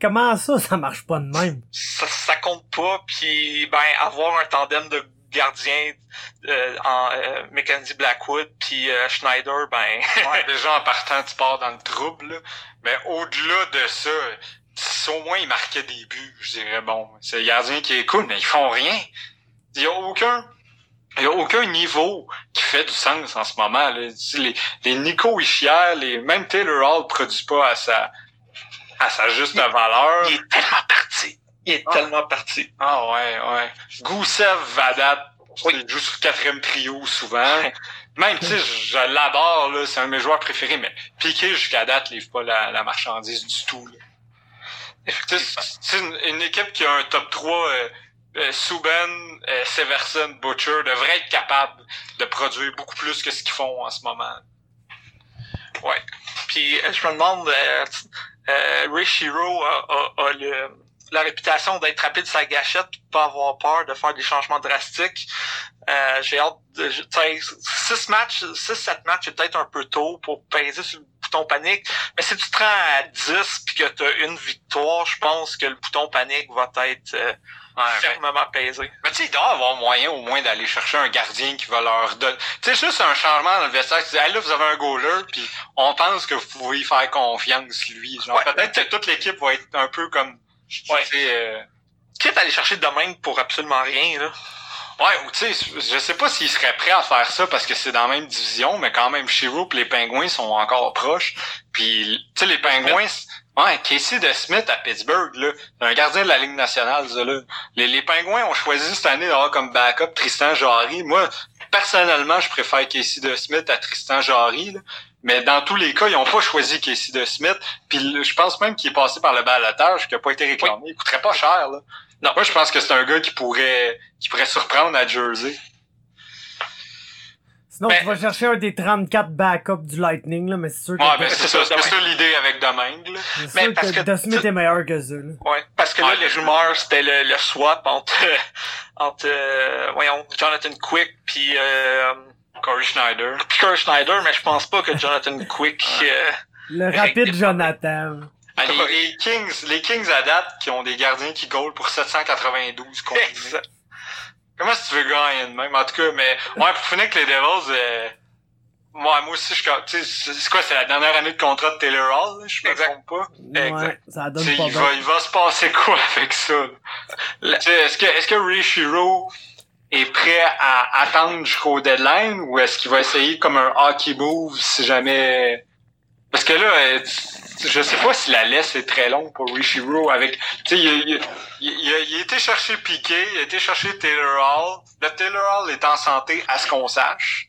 Comment ça, ça marche pas de même? Ça, ça compte pas, puis ben avoir un tandem de gardiens euh, en euh, Mackenzie Blackwood puis euh, Schneider, ben... ouais, déjà en partant, tu pars dans le trouble. Mais au-delà de ça, si au moins ils marquaient des buts, je dirais bon, c'est le gardien qui est cool, mais ils font rien. Il y a aucun il y a aucun niveau qui fait du sens en ce moment. Là. Les, les Nico Ischier, les même Taylor Hall produit pas à sa à sa juste valeur. Il est tellement parti. Il est ah. tellement parti. Ah ouais, ouais. Goussev, Vadat, oui. il joue sur le quatrième trio souvent. Même, sais, je l'adore, là, c'est un de mes joueurs préférés, mais Piqué jusqu'à date livre pas la, la marchandise du tout. C'est une, équipe qui a un top 3, euh, euh, euh, Severson, Butcher, devrait être capable de produire beaucoup plus que ce qu'ils font en ce moment. Ouais. Puis je me demande, Ray a, le, la réputation d'être rapide sa gâchette, de pas avoir peur de faire des changements drastiques. J'ai hâte de... 6 matchs, 6-7 matchs, c'est peut-être un peu tôt pour peser sur le bouton panique. Mais si tu te rends à 10 puis que tu as une victoire, je pense que le bouton panique va être euh, fermement pesé. Mais tu sais, il doit avoir moyen au moins d'aller chercher un gardien qui va leur donner. Tu sais, juste un changement dans le vestiaire. Tu dis, hey, là, vous avez un goaler, puis on pense que vous pouvez y faire confiance, lui. Genre, peut-être que toute l'équipe va être un peu comme. Ouais. Euh... Quitte à aller chercher demain pour absolument rien, là. Ouais, tu sais, je sais pas s'ils seraient prêts à faire ça parce que c'est dans la même division, mais quand même, Shiro et les Pingouins sont encore proches. Puis, tu sais, les Pingouins, ouais, Casey de Smith à Pittsburgh, là, un gardien de la Ligue nationale, ça, là. Les, les Pingouins ont choisi cette année d'avoir comme backup Tristan Jarry. Moi, personnellement, je préfère Casey de Smith à Tristan Jarry, là. Mais dans tous les cas, ils ont pas choisi Casey de Smith. Puis je pense même qu'il est passé par le balotage, qui a pas été réclamé. Il coûterait pas cher, là. Non, moi je pense que c'est un gars qui pourrait qui pourrait surprendre à Jersey. Sinon, tu vas chercher un des 34 backups du Lightning, là, mais c'est sûr que... Ouais, ben c'est ça, c'est ça l'idée avec Domingue, là. C'est mais sûr parce que, que Smith est meilleur que eux, là. Ouais, parce que là, les rumeurs, c'était le, le, swap entre, entre, euh, voyons, Jonathan Quick puis euh, Corey Schneider. Corey Schneider, mais je pense pas que Jonathan Quick, euh, Le rapide Jonathan. Ah, les, les Kings, les Kings à date qui ont des gardiens qui goal pour 792 combinés. Comment est-ce que tu veux gagner de même? En tout cas, mais, ouais, pour finir avec les Devils, euh, moi, moi aussi, je, tu sais, c'est quoi, c'est la dernière année de contrat de Taylor Hall, là, je me trompe pas? Ouais, Exact. ça donne pas il va, il va se passer quoi avec ça? Est-ce que, est-ce que Ray Shiro est prêt à attendre jusqu'au deadline ou est-ce qu'il va essayer comme un hockey move si jamais... Parce que là, euh, je sais pas si la laisse est très longue pour Rishiro avec, tu sais, il, il, il, il a été chercher Piquet, il a été chercher Taylor Hall. Le Taylor Hall est en santé à ce qu'on sache.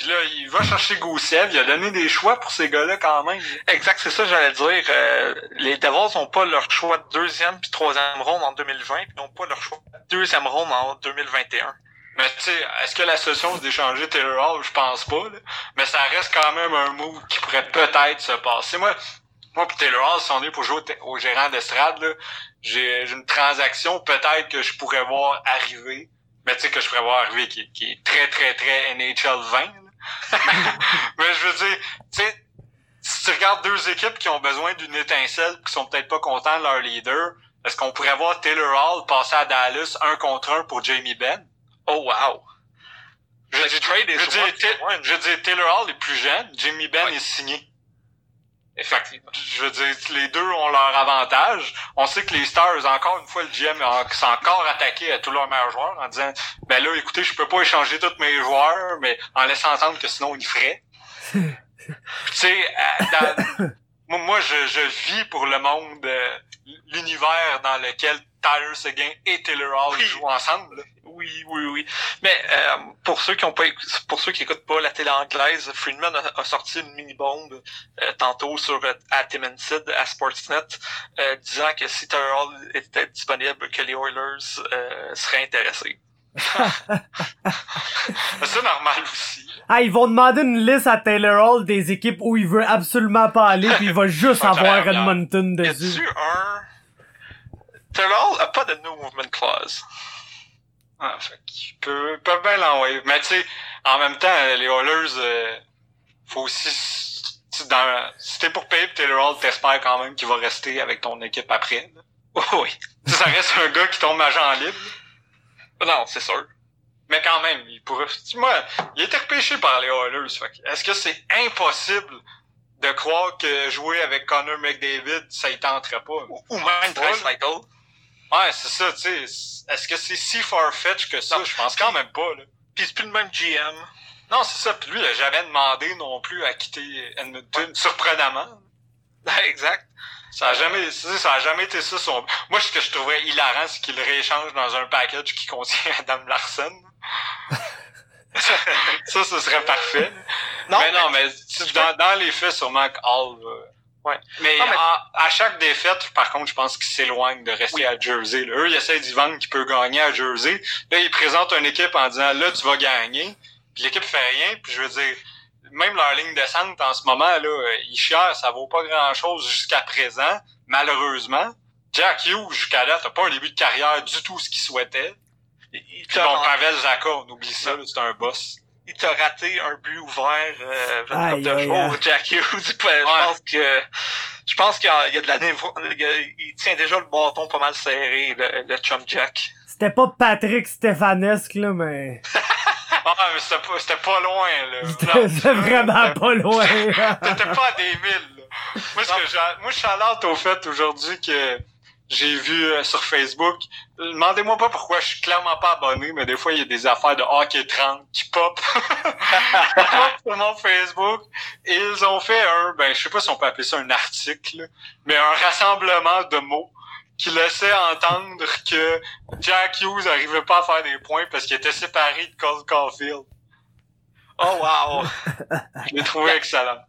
Puis là, il va chercher Goussev, il a donné des choix pour ces gars-là quand même. Exact, c'est ça j'allais dire. Euh, les Devils n'ont pas leur choix de deuxième puis troisième ronde en 2020, puis n'ont pas leur choix de deuxième ronde en 2021. Mais tu sais, est-ce que la solution c'est d'échanger Taylor Hall? Je pense pas, là. Mais ça reste quand même un move qui pourrait peut-être se passer. Moi, moi pis Taylor Hall, si on est pour jouer au, gérant d'estrade, j'ai une transaction peut-être que je pourrais voir arriver. Mais tu sais, que je pourrais voir arriver qui, qui est très, très, très NHL 20. là. mais je veux dire, tu sais, si tu regardes deux équipes qui ont besoin d'une étincelle qui sont peut-être pas contents de leur leader, est-ce qu'on pourrait voir Taylor Hall passer à Dallas un contre un pour Jamie Benn? Oh wow! Je je je dis, Taylor Hall est plus jeune, Jimmy Ben Ouais. est signé. Effectivement. Je veux dire, les deux ont leur avantage. On sait que les Stars, encore une fois, le GM s'est encore attaqué à tous leurs meilleurs joueurs en disant, ben là, écoutez, je peux pas échanger tous mes joueurs, mais en laissant entendre que sinon, il ferait. tu sais, euh, dans- moi, je, je vis pour le monde, euh, l'univers dans lequel Tyler Seguin et Taylor Hall Oui. jouent ensemble. là. Oui, oui, oui. Mais euh, pour ceux qui ont pas, éc- pour ceux qui écoutent pas la télé anglaise, Friedman a, a sorti une mini bombe euh, tantôt sur euh, à Tim and Sid, à Sportsnet, euh, disant que si Taylor Hall était disponible, que les Oilers euh, seraient intéressés. C'est normal aussi. Ah, ils vont demander une liste à Taylor Hall des équipes où il veut absolument pas aller, puis il va juste avoir. Edmonton Y dessus. a-tu un Taylor Hall a pas de no movement clause. Ah, fait qu'ils peuvent, peuvent bien l'envoyer. Mais tu sais, en même temps, les Oilers, euh, faut aussi, dans, si t'es pour payer Taylor Hall, t'espères quand même qu'il va rester avec ton équipe après. là. Oh, oui. Ça reste un gars qui tombe agent libre. Non, c'est sûr. Mais quand même, il pourrait, tu- moi, il été repêché par les Oilers. Fait Est-ce que c'est impossible de croire que jouer avec Connor McDavid, ça y tenterait pas? Ou, ou même Draisaitl. Ouais, c'est ça, tu sais. Est-ce que c'est si far-fetch que ça? Non. Je pense quand même pas, là. Puis c'est plus le même GM. Non, c'est ça. Puis lui, il a jamais demandé non plus à quitter Edmonton, surprenamment. exact. Ça a jamais, ça a jamais été ça son. Moi, ce que je trouverais hilarant, c'est qu'il rééchange dans un package qui contient Adam Larson. ça, ce serait parfait. Non, mais non, mais dans, dans les faits, sûrement que Hall va- Ouais. Mais, Non, mais- en- à chaque défaite, par contre, je pense qu'ils s'éloignent de rester Oui. à Jersey. là. Eux, ils essaient d'y vendre qui peut gagner à Jersey. Là, ils présentent une équipe en disant, là, tu vas gagner. Puis l'équipe fait rien. Puis je veux dire, même leur ligne descente en ce moment, là, ils chièrent, ça vaut pas grand-chose jusqu'à présent, malheureusement. Jack Hughes, jusqu'à là, t'as pas un début de carrière du tout ce qu'il souhaitait. Puis bon, Pavel Zaka, on oublie ça, c'est un boss. Il t'a raté un but ouvert euh, une Aïe, jours, aïe. Jack Hughes. Je pense que je pense qu'il y a, il y a de la il, a- il tient déjà le bâton pas mal serré, le, le chum Jack. C'était pas Patrick Stefanesque, là, mais Ah, mais c'était pas, c'était pas loin, là. c'était c'était vraiment pas loin. T'étais pas à des milles, là. Moi, ce que j'ai, moi, je suis au fait aujourd'hui que j'ai vu euh, sur Facebook. Demandez-moi pas pourquoi je suis clairement pas abonné, mais des fois, il y a des affaires de hockey 30 qui pop. Sur mon Facebook. Et ils ont fait un, ben, je sais pas si on peut appeler ça un article, mais un rassemblement de mots qui laissait entendre que Jack Hughes arrivait pas à faire des points parce qu'il était séparé de Cole Caulfield. Oh wow! Je l'ai trouvé excellent.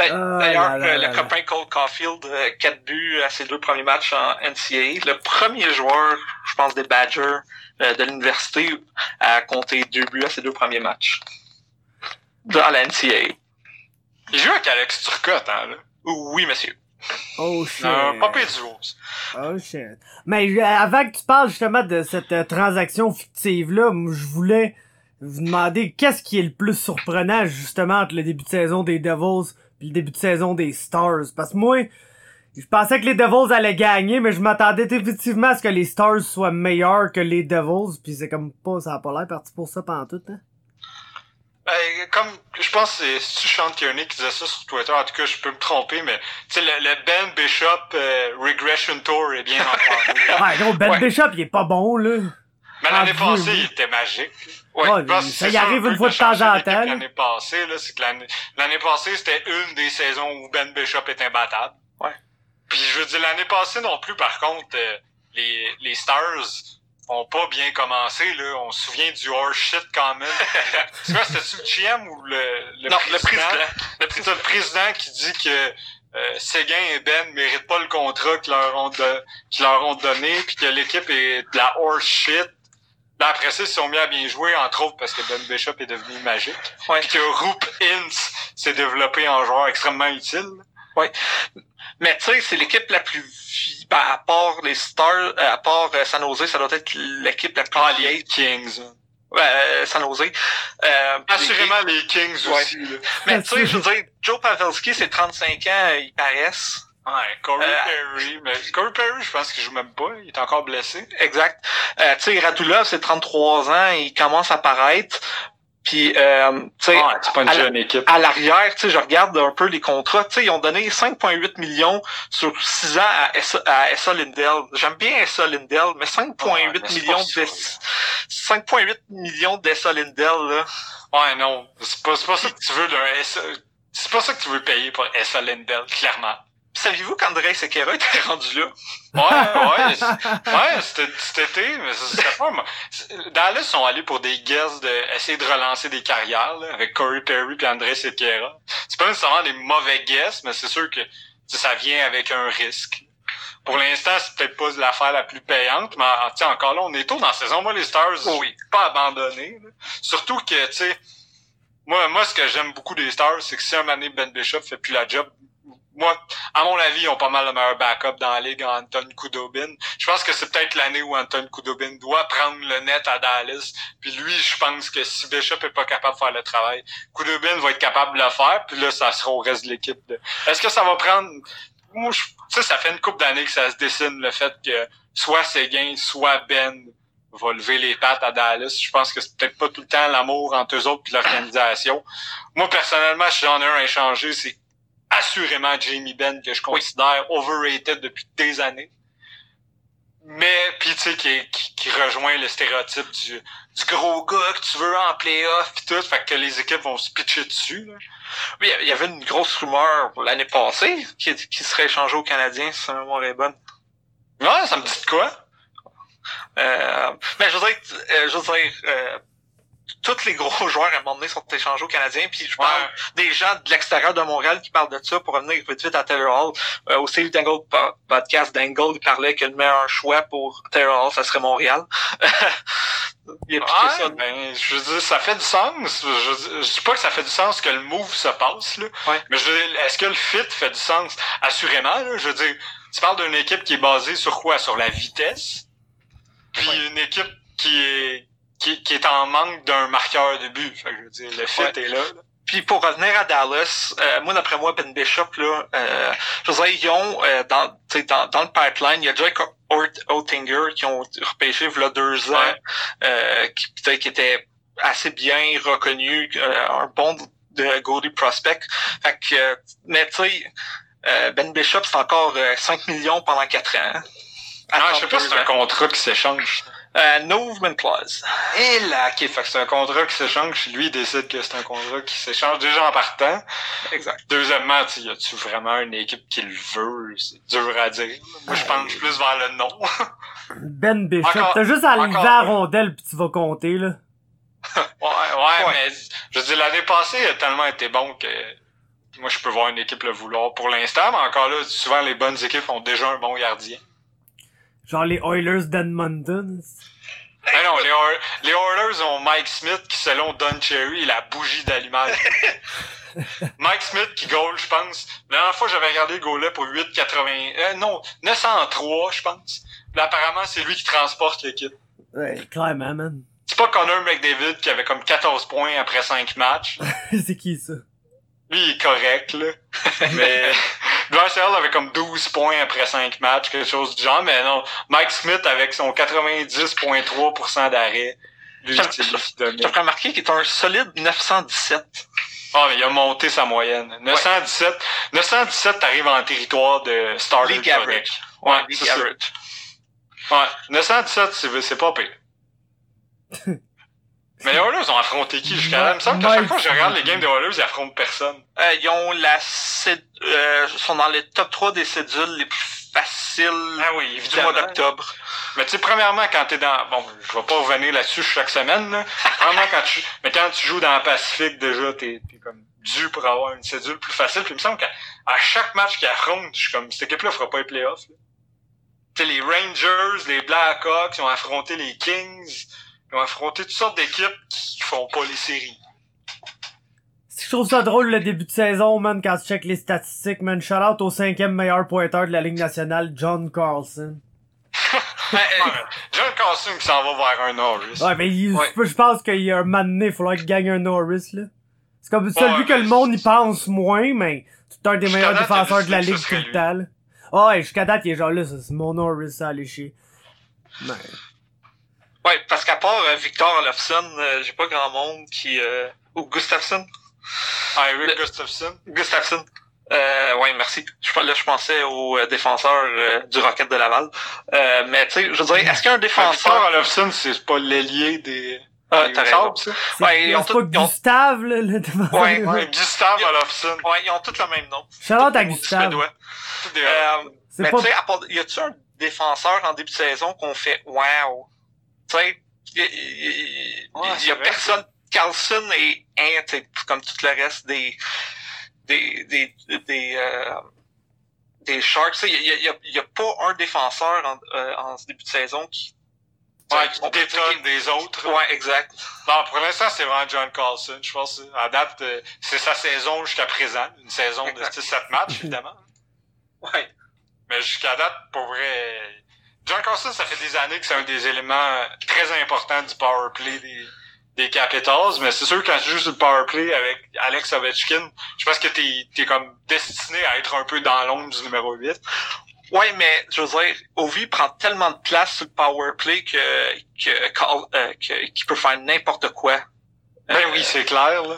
Ben, Ah, D'ailleurs, euh, le copain Cole Caulfield, euh, quatre buts à ses deux premiers matchs en NCAA. Le premier joueur, je pense, des Badgers euh, de l'université à compter deux buts à ses deux premiers matchs. Dans la NCAA. Il joue avec Alex Turcotte, hein, là. Oui, monsieur. Oh shit. Pas pire du rose. Oh shit. Mais euh, avant que tu parles justement de cette euh, transaction fictive-là, je voulais vous demander qu'est-ce qui est le plus surprenant justement entre le début de saison des Devils le début de saison des Stars. Parce que moi, je pensais que les Devils allaient gagner, mais je m'attendais définitivement à ce que les Stars soient meilleurs que les Devils, puis c'est comme pas, ça a pas l'air parti pour ça pendant tout, hein. Ben, comme, je pense que c'est Sean Kearney qui disait ça sur Twitter, en tout cas, je peux me tromper, mais, tu sais, le, le, Ben Bishop euh, Regression Tour est bien entendu. ouais, gros, Ben Ouais. Bishop, il est pas bon, là. mais l'année Ah, passée, il était magique. Ouais, que ça y arrive une fois de temps en temps. L'année passée, là, c'est que l'année, l'année passée, c'était une des saisons où Ben Bishop est imbattable. Ouais. Puis je veux dire, l'année passée non plus, par contre, euh, les, les Stars ont pas bien commencé, là. On se souvient du horse shit quand même. c'est quoi, c'était-tu le GM ou le, le non, président? le président? Le président, le président qui dit que euh, Séguin et Ben méritent pas le contrat qu'ils leur ont, de- leur ont donné, puis que l'équipe est de la horse shit. Là, après ça, ils se sont mis à bien jouer, entre autres parce que Ben Bishop est devenu magique. Ouais. Puis que Roop Ince s'est développé en joueur extrêmement utile. Mais tu sais, c'est l'équipe la plus vie- ben, à part les Stars, euh, à part euh, San Jose, ça doit être l'équipe la plus Ah, vieille. les Kings. Euh, San Jose. Euh, Assurément les Kings aussi. Là. Mais tu sais, je veux dire, Joe Pavelski, c'est 35 ans, ils paraissent. Ouais, Corey Euh, Perry. Mais Corey Perry, je pense qu'il joue même pas. Il est encore blessé. Exact. Euh, tu sais, Radulov, c'est 33 ans, il commence à paraître. Puis, euh, tu sais, Ouais, c'est pas une à la- jeune équipe. à l'arrière, tu sais, je regarde un peu les contrats. Tu sais, ils ont donné 5,8 millions sur 6 ans à Essa, à Essa Lindell. J'aime bien Essa Lindell, mais 5,8 Ouais, mais c'est millions d'Essa- 5,8 millions d'Essa Lindell, là. Ouais, non. C'est pas, c'est pas ça que tu veux d'un S... C'est pas ça que tu veux payer pour S.A. Lindell, clairement. Saviez-vous qu'André Sekera était rendu là? Ouais, ouais. Ouais, c'était cet été, mais ça serait pas... moi. Dallas sont allés pour des guesses de essayer de relancer des carrières, là, avec Corey Perry puis André Sequeira. C'est pas nécessairement des mauvais guesses, mais c'est sûr que ça vient avec un risque. Pour l'instant, c'est peut-être pas l'affaire la plus payante, mais ah, tu sais, encore là, on est tôt dans la saison. Moi, les Stars, Oui. pas abandonné. là. Surtout que, tu sais, moi, moi, ce que j'aime beaucoup des Stars, c'est que si un donné, Ben Bishop fait plus la job, moi, à mon avis, ils ont pas mal le meilleur backup dans la ligue, Anton Kudobin. Je pense que c'est peut-être l'année où Anton Kudobin doit prendre le net à Dallas. Puis lui, je pense que si Bishop est pas capable de faire le travail, Kudobin va être capable de le faire. Puis là, ça sera au reste de l'équipe. Est-ce que ça va prendre... Moi, je... sais, ça fait une couple d'années que ça se dessine, le fait que soit Séguin, soit Ben va lever les pattes à Dallas. Je pense que c'est peut-être pas tout le temps l'amour entre eux autres puis l'organisation. Moi, personnellement, si j'en ai un à échanger, c'est assurément Jamie Ben que je considère overrated depuis des années. Mais, puis tu sais, qui, qui, qui rejoint le stéréotype du, du gros gars que tu veux en playoff pis tout, fait que les équipes vont se pitcher dessus. Là. Oui, il y avait une grosse rumeur l'année passée qui, qui serait échangé aux Canadiens, si ma mémoire est bonne. Ouais, ça me dit de quoi? Euh, mais je veux dire, euh, je veux dire, euh, tous les gros joueurs à un moment donné sont échangés aux Canadiens, puis je parle Ouais. des gens de l'extérieur de Montréal qui parlent de ça pour revenir vite vite à Taylor Hall. Euh, au Steve Dangle po- podcast, Dangle il parlait que le meilleur choix pour Taylor Hall, ça serait Montréal. il a Ouais, ça. ben, je veux dire, ça fait du sens. Je, je dis pas que ça fait du sens que le move se passe, là. Ouais. Mais je veux dire, est-ce que le fit fait du sens? Assurément, là. Je veux dire, tu parles d'une équipe qui est basée sur quoi? Sur la vitesse. Puis une équipe qui est, qui, qui est en manque d'un marqueur de but. Fait que je veux dire, le fit Ouais. est là. Puis pour revenir à Dallas, euh, moi d'après moi Ben Bishop là, euh, je veux dire ils ont euh, dans, tu sais, dans dans le pipeline, il y a Jack Ort- Oettinger qui ont repêché il y a deux ans, Ouais. euh, qui peut-être qui était assez bien reconnu, euh, un bon de goalie prospect. Fait que euh, mais tu sais euh, Ben Bishop c'est encore euh, 5 millions pendant 4 ans. À Non, je sais pas si c'est un 32 ans. contrat qui s'échange. Euh, no movement clause. Et là, ok, fait que c'est un contrat qui s'échange. Lui, il décide que c'est un contrat qui s'échange déjà en partant. Exact. Deuxièmement, tu sais, y a-tu vraiment une équipe qui le veut? C'est dur à dire. Moi, je penche plus vers le non. Ben Bishop. T'as juste à la rondelle pis tu vas compter, là. Ouais, ouais, Ouais. mais je veux dire, l'année passée, il a tellement été bon que moi, je peux voir une équipe le vouloir pour l'instant, mais encore là, souvent, les bonnes équipes ont déjà un bon gardien. Genre les Oilers d'Edmonton. Mais non, les Oilers ont Mike Smith qui, selon Don Cherry, est la bougie d'allumage. Mike Smith qui goal, je pense. La dernière fois, j'avais regardé le goal pour 8,80... Euh, non, 903, je pense. Là, apparemment, c'est lui qui transporte l'équipe. Ouais, clairement, man. C'est pas Connor McDavid qui avait comme 14 points après 5 matchs. c'est qui ça? Lui, il est correct, là. mais Harrell avait comme 12 points après 5 matchs, quelque chose du genre. Mais non, Mike Smith avec son 90,3% d'arrêt. Lui, c'est t'as remarqué qu'il est un solide 917. Ah, mais il a monté sa moyenne. 917, 917 t'arrives en territoire de starter League average. Ouais, League c'est ça. average. Ouais, 917, c'est, c'est pas pire. mais les Oilers ont affronté qui jusqu'à là? Il me semble qu'à chaque fois que je regarde les games des Oilers, ils affrontent personne. Euh, ils ont la céd- euh, sont dans les top 3 des cédules les plus faciles Ah oui, du évidemment. mois d'octobre. Mais tu sais, premièrement, quand t'es dans... Bon, je vais pas revenir là-dessus chaque semaine, là. Premièrement, quand tu... Mais quand tu joues dans le Pacifique, déjà, t'es, t'es comme dû pour avoir une cédule plus facile. Puis il me semble qu'à à chaque match qu'ils affrontent, je suis comme, cette équipe-là fera pas les playoffs, là. Tu sais, les Rangers, les Blackhawks, ils ont affronté les Kings, ils ont affronté toutes sortes d'équipes qui font pas les séries. Je trouve ça drôle le début de saison, man, quand tu check les statistiques, man. Shout out au cinquième meilleur pointeur de la Ligue nationale, John Carlson. Euh, John Carlson qui s'en va vers un Norris. Ouais, mais il- Ouais. je pense qu'il y a un moment donné, il faudra qu'il gagne un Norris, là. C'est comme celui Ouais, que le monde y pense moins, mais c'est un des meilleurs défenseurs de la Ligue tout le temps. Ah ouais, jusqu'à date, il est genre là, c'est mon Norris, ça allait chier. Ouais, parce qu'à part euh, Victor Olofsson, euh, j'ai pas grand monde qui... Euh... Ou Gustafsson. Ah, Eric Le- Gustafsson. Gustafsson. Euh, ouais, merci. Je, là, je pensais au euh, défenseur euh, du Rocket de Laval. Euh, mais tu sais, je veux dire, est-ce qu'il y a un Ah, Victor défenseur... Olofsson, c'est pas l'ailier des... Ah, t'as raison. Ouais, ils ont ont- Gustave, là, le défenseur. Ouais, Ouais, Gustave Olofsson. Ouais, ils ont tous le même nom. Shout-out à Tous Gustave. Tous Euh, C'est mais pas... tu sais, à part- y a-tu un défenseur en début de saison qu'on fait wow? Tu sais, y- Ouais, y a vrai. personne. Carlson et tu sais, comme tout le reste des des des des euh, des Sharks. Il y a, y, a, y a pas un défenseur en, euh, en ce début de saison qui Ouais, qui- détonne des autres. Ouais, exact. Non, pour l'instant, c'est vraiment John Carlson. Je pense à date, euh, c'est sa saison jusqu'à présent. Une saison de Exact. 7 matchs, évidemment. Ouais. Mais jusqu'à date, pour vrai, John Carlson, ça fait des années que c'est un des éléments très importants du power play des, des Capitals. Mais c'est sûr, quand tu joues sur le power play avec Alex Ovechkin, je pense que t'es, t'es comme destiné à être un peu dans l'ombre du numéro 8. Ouais, mais je veux dire, Ovi prend tellement de place sur le power play que que, euh, que qu'il peut faire n'importe quoi. Ben Euh, oui, c'est clair, là.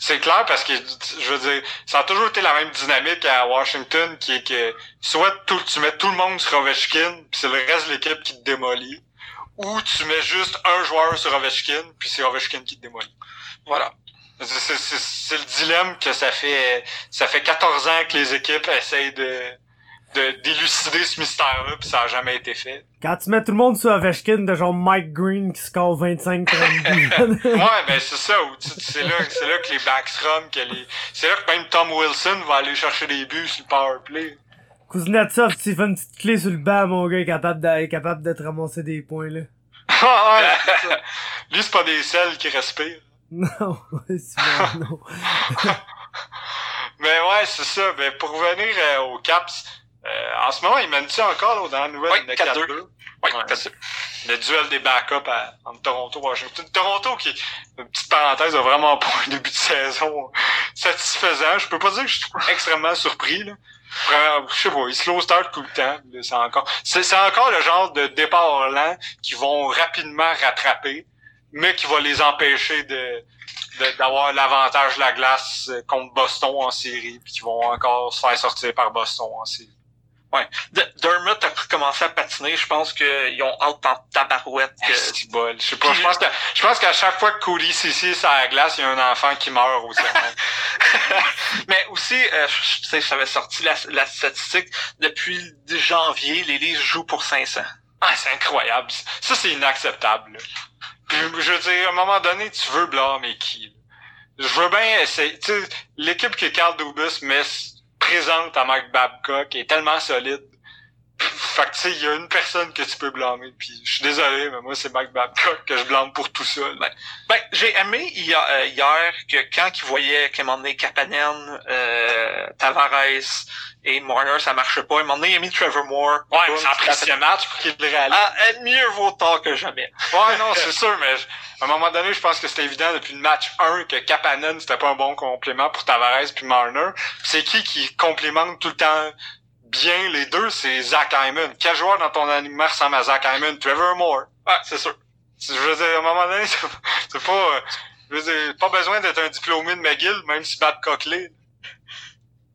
C'est clair parce que, je veux dire, ça a toujours été la même dynamique à Washington, qui est que soit tout, tu mets tout le monde sur Ovechkin, puis c'est le reste de l'équipe qui te démolit, ou tu mets juste un joueur sur Ovechkin, puis c'est Ovechkin qui te démolit. Voilà. C'est, le dilemme que ça fait, ça fait 14 ans que les équipes essayent de d'élucider ce mystère-là, puis ça a jamais été fait. Quand tu mets tout le monde sur Ovechkin de genre Mike Green qui score 25-30 buts. Ouais, ben c'est ça. C'est là, c'est là que les Backstrom, que les, c'est là que même Tom Wilson va aller chercher des buts sur le power play. Kuznetsov, tu fait une petite clé sur le banc, mon gars, est capable de, est capable de te ramasser des points, là. Ah ouais, c'est ça. Lui, c'est pas des selles qui respirent. Non, c'est bon, non. Mais ouais, c'est ça. Ben, pour revenir euh, aux Caps, en ce moment, ils mènent-tu encore là, dans la nouvelle Ouais, de 4-2. 4-2? Ouais, Ouais. parce que- Le duel des backups à, entre Toronto et Washington. Toronto, qui, une petite parenthèse, a vraiment pas un début de saison satisfaisant. Je peux pas dire que je suis extrêmement surpris, là. Je sais pas, ils slow start tout le temps. C'est encore, c'est, encore le genre de départ lent qui vont rapidement rattraper, mais qui va les empêcher de, d'avoir l'avantage de la glace euh, contre Boston en série, puis qui vont encore se faire sortir par Boston en série. D- Dermott a commencé à patiner, je pense qu'ils ont hâte en tabarouette que... C'est bol. Je sais pas, je pense que, je pense qu'à chaque fois que Cody est à la glace, il y a un enfant qui meurt au cerveau. Mais aussi, euh, je je sais, j'avais sorti la, la statistique, depuis janvier, les Leafs jouent pour 500. ah, c'est incroyable. Ça, c'est inacceptable. là. Puis, je veux dire, à un moment donné, tu veux blâmer qui? là? Je veux bien essayer. Tu sais, l'équipe que Carl Dubus met présente à Mike Babcock est tellement solide. Fait que tu sais, il y a une personne que tu peux blâmer. Puis je suis désolé, mais moi c'est Mike Babcock que je blâme pour tout ça. là. Ben, j'ai aimé hier, euh, hier que quand il voyait qu'à un moment donné, Kapanen, euh, Tavares et Marner, ça marchait pas. À un moment donné, il a mis Trevor Moore. Ouais, mais ça a pris six matchs pour qu'il le réalise. Ah, mieux vaut tard que jamais. Ouais, non, c'est sûr, mais à un moment donné, je pense que c'était évident depuis le match 1 que Kapanen, c'était pas un bon complément pour Tavares puis Marner. C'est qui qui complémente tout le temps bien les deux? C'est Zach Hyman. Quel joueur dans ton alignement ressemble à Zach Hyman? Trevor Moore. Ouais, c'est sûr. Je veux dire, à un moment donné, c'est pas... euh, Je veux dire, pas besoin d'être un diplômé de McGill, même si Babcock l'est.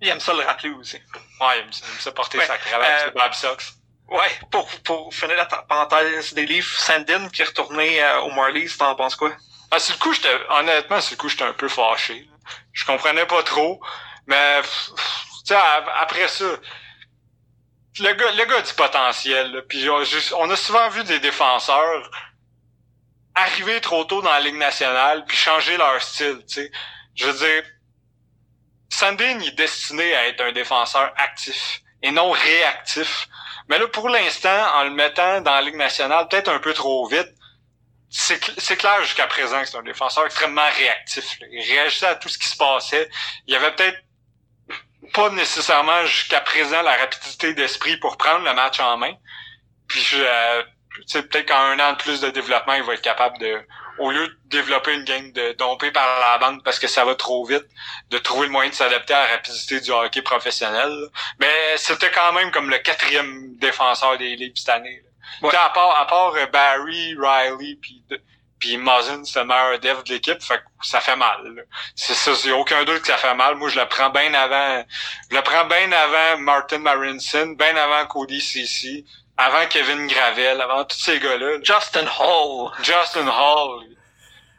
Il aime ça le rappeler aussi. Ouais, il aime ça, il aime ça porter Ouais, sa cravate, euh, Bab Sox. Ouais, pour, pour finir la parenthèse des livres, Sandin qui est retourné euh, au Marlies, t'en penses quoi? Ah, sur le coup, j'étais, honnêtement, sur le coup, j'étais un peu fâché. Je comprenais pas trop. Mais, tu sais, ap- après ça, le gars, le gars a du potentiel, là. Puis, on a souvent vu des défenseurs arriver trop tôt dans la Ligue nationale puis changer leur style, sais. Je veux dire, Sandin, est destiné à être un défenseur actif et non réactif. Mais là, pour l'instant, en le mettant dans la Ligue nationale, peut-être un peu trop vite, c'est cl- c'est clair jusqu'à présent que c'est un défenseur extrêmement réactif. Il réagissait à tout ce qui se passait. Il y avait peut-être pas nécessairement jusqu'à présent la rapidité d'esprit pour prendre le match en main. Puis je, euh, tu sais, peut-être qu'en un an de plus de développement, il va être capable de, au lieu de développer une game de domper par la bande parce que ça va trop vite, de trouver le moyen de s'adapter à la rapidité du hockey professionnel. là. Mais c'était quand même comme le quatrième défenseur des livres cette année. là. Ouais. À part, à part euh, Barry, Riley, puis puis Muzzin, c'est le meilleur dev de l'équipe, fait que ça fait mal. C'est ça, c'est aucun doute que ça fait mal. Moi, je le prends bien avant, je le prends bien avant Martin Marinson, bien avant Cody Ceci, avant Kevin Gravel, avant tous ces gars-là. là. Justin Hall. Justin Hall,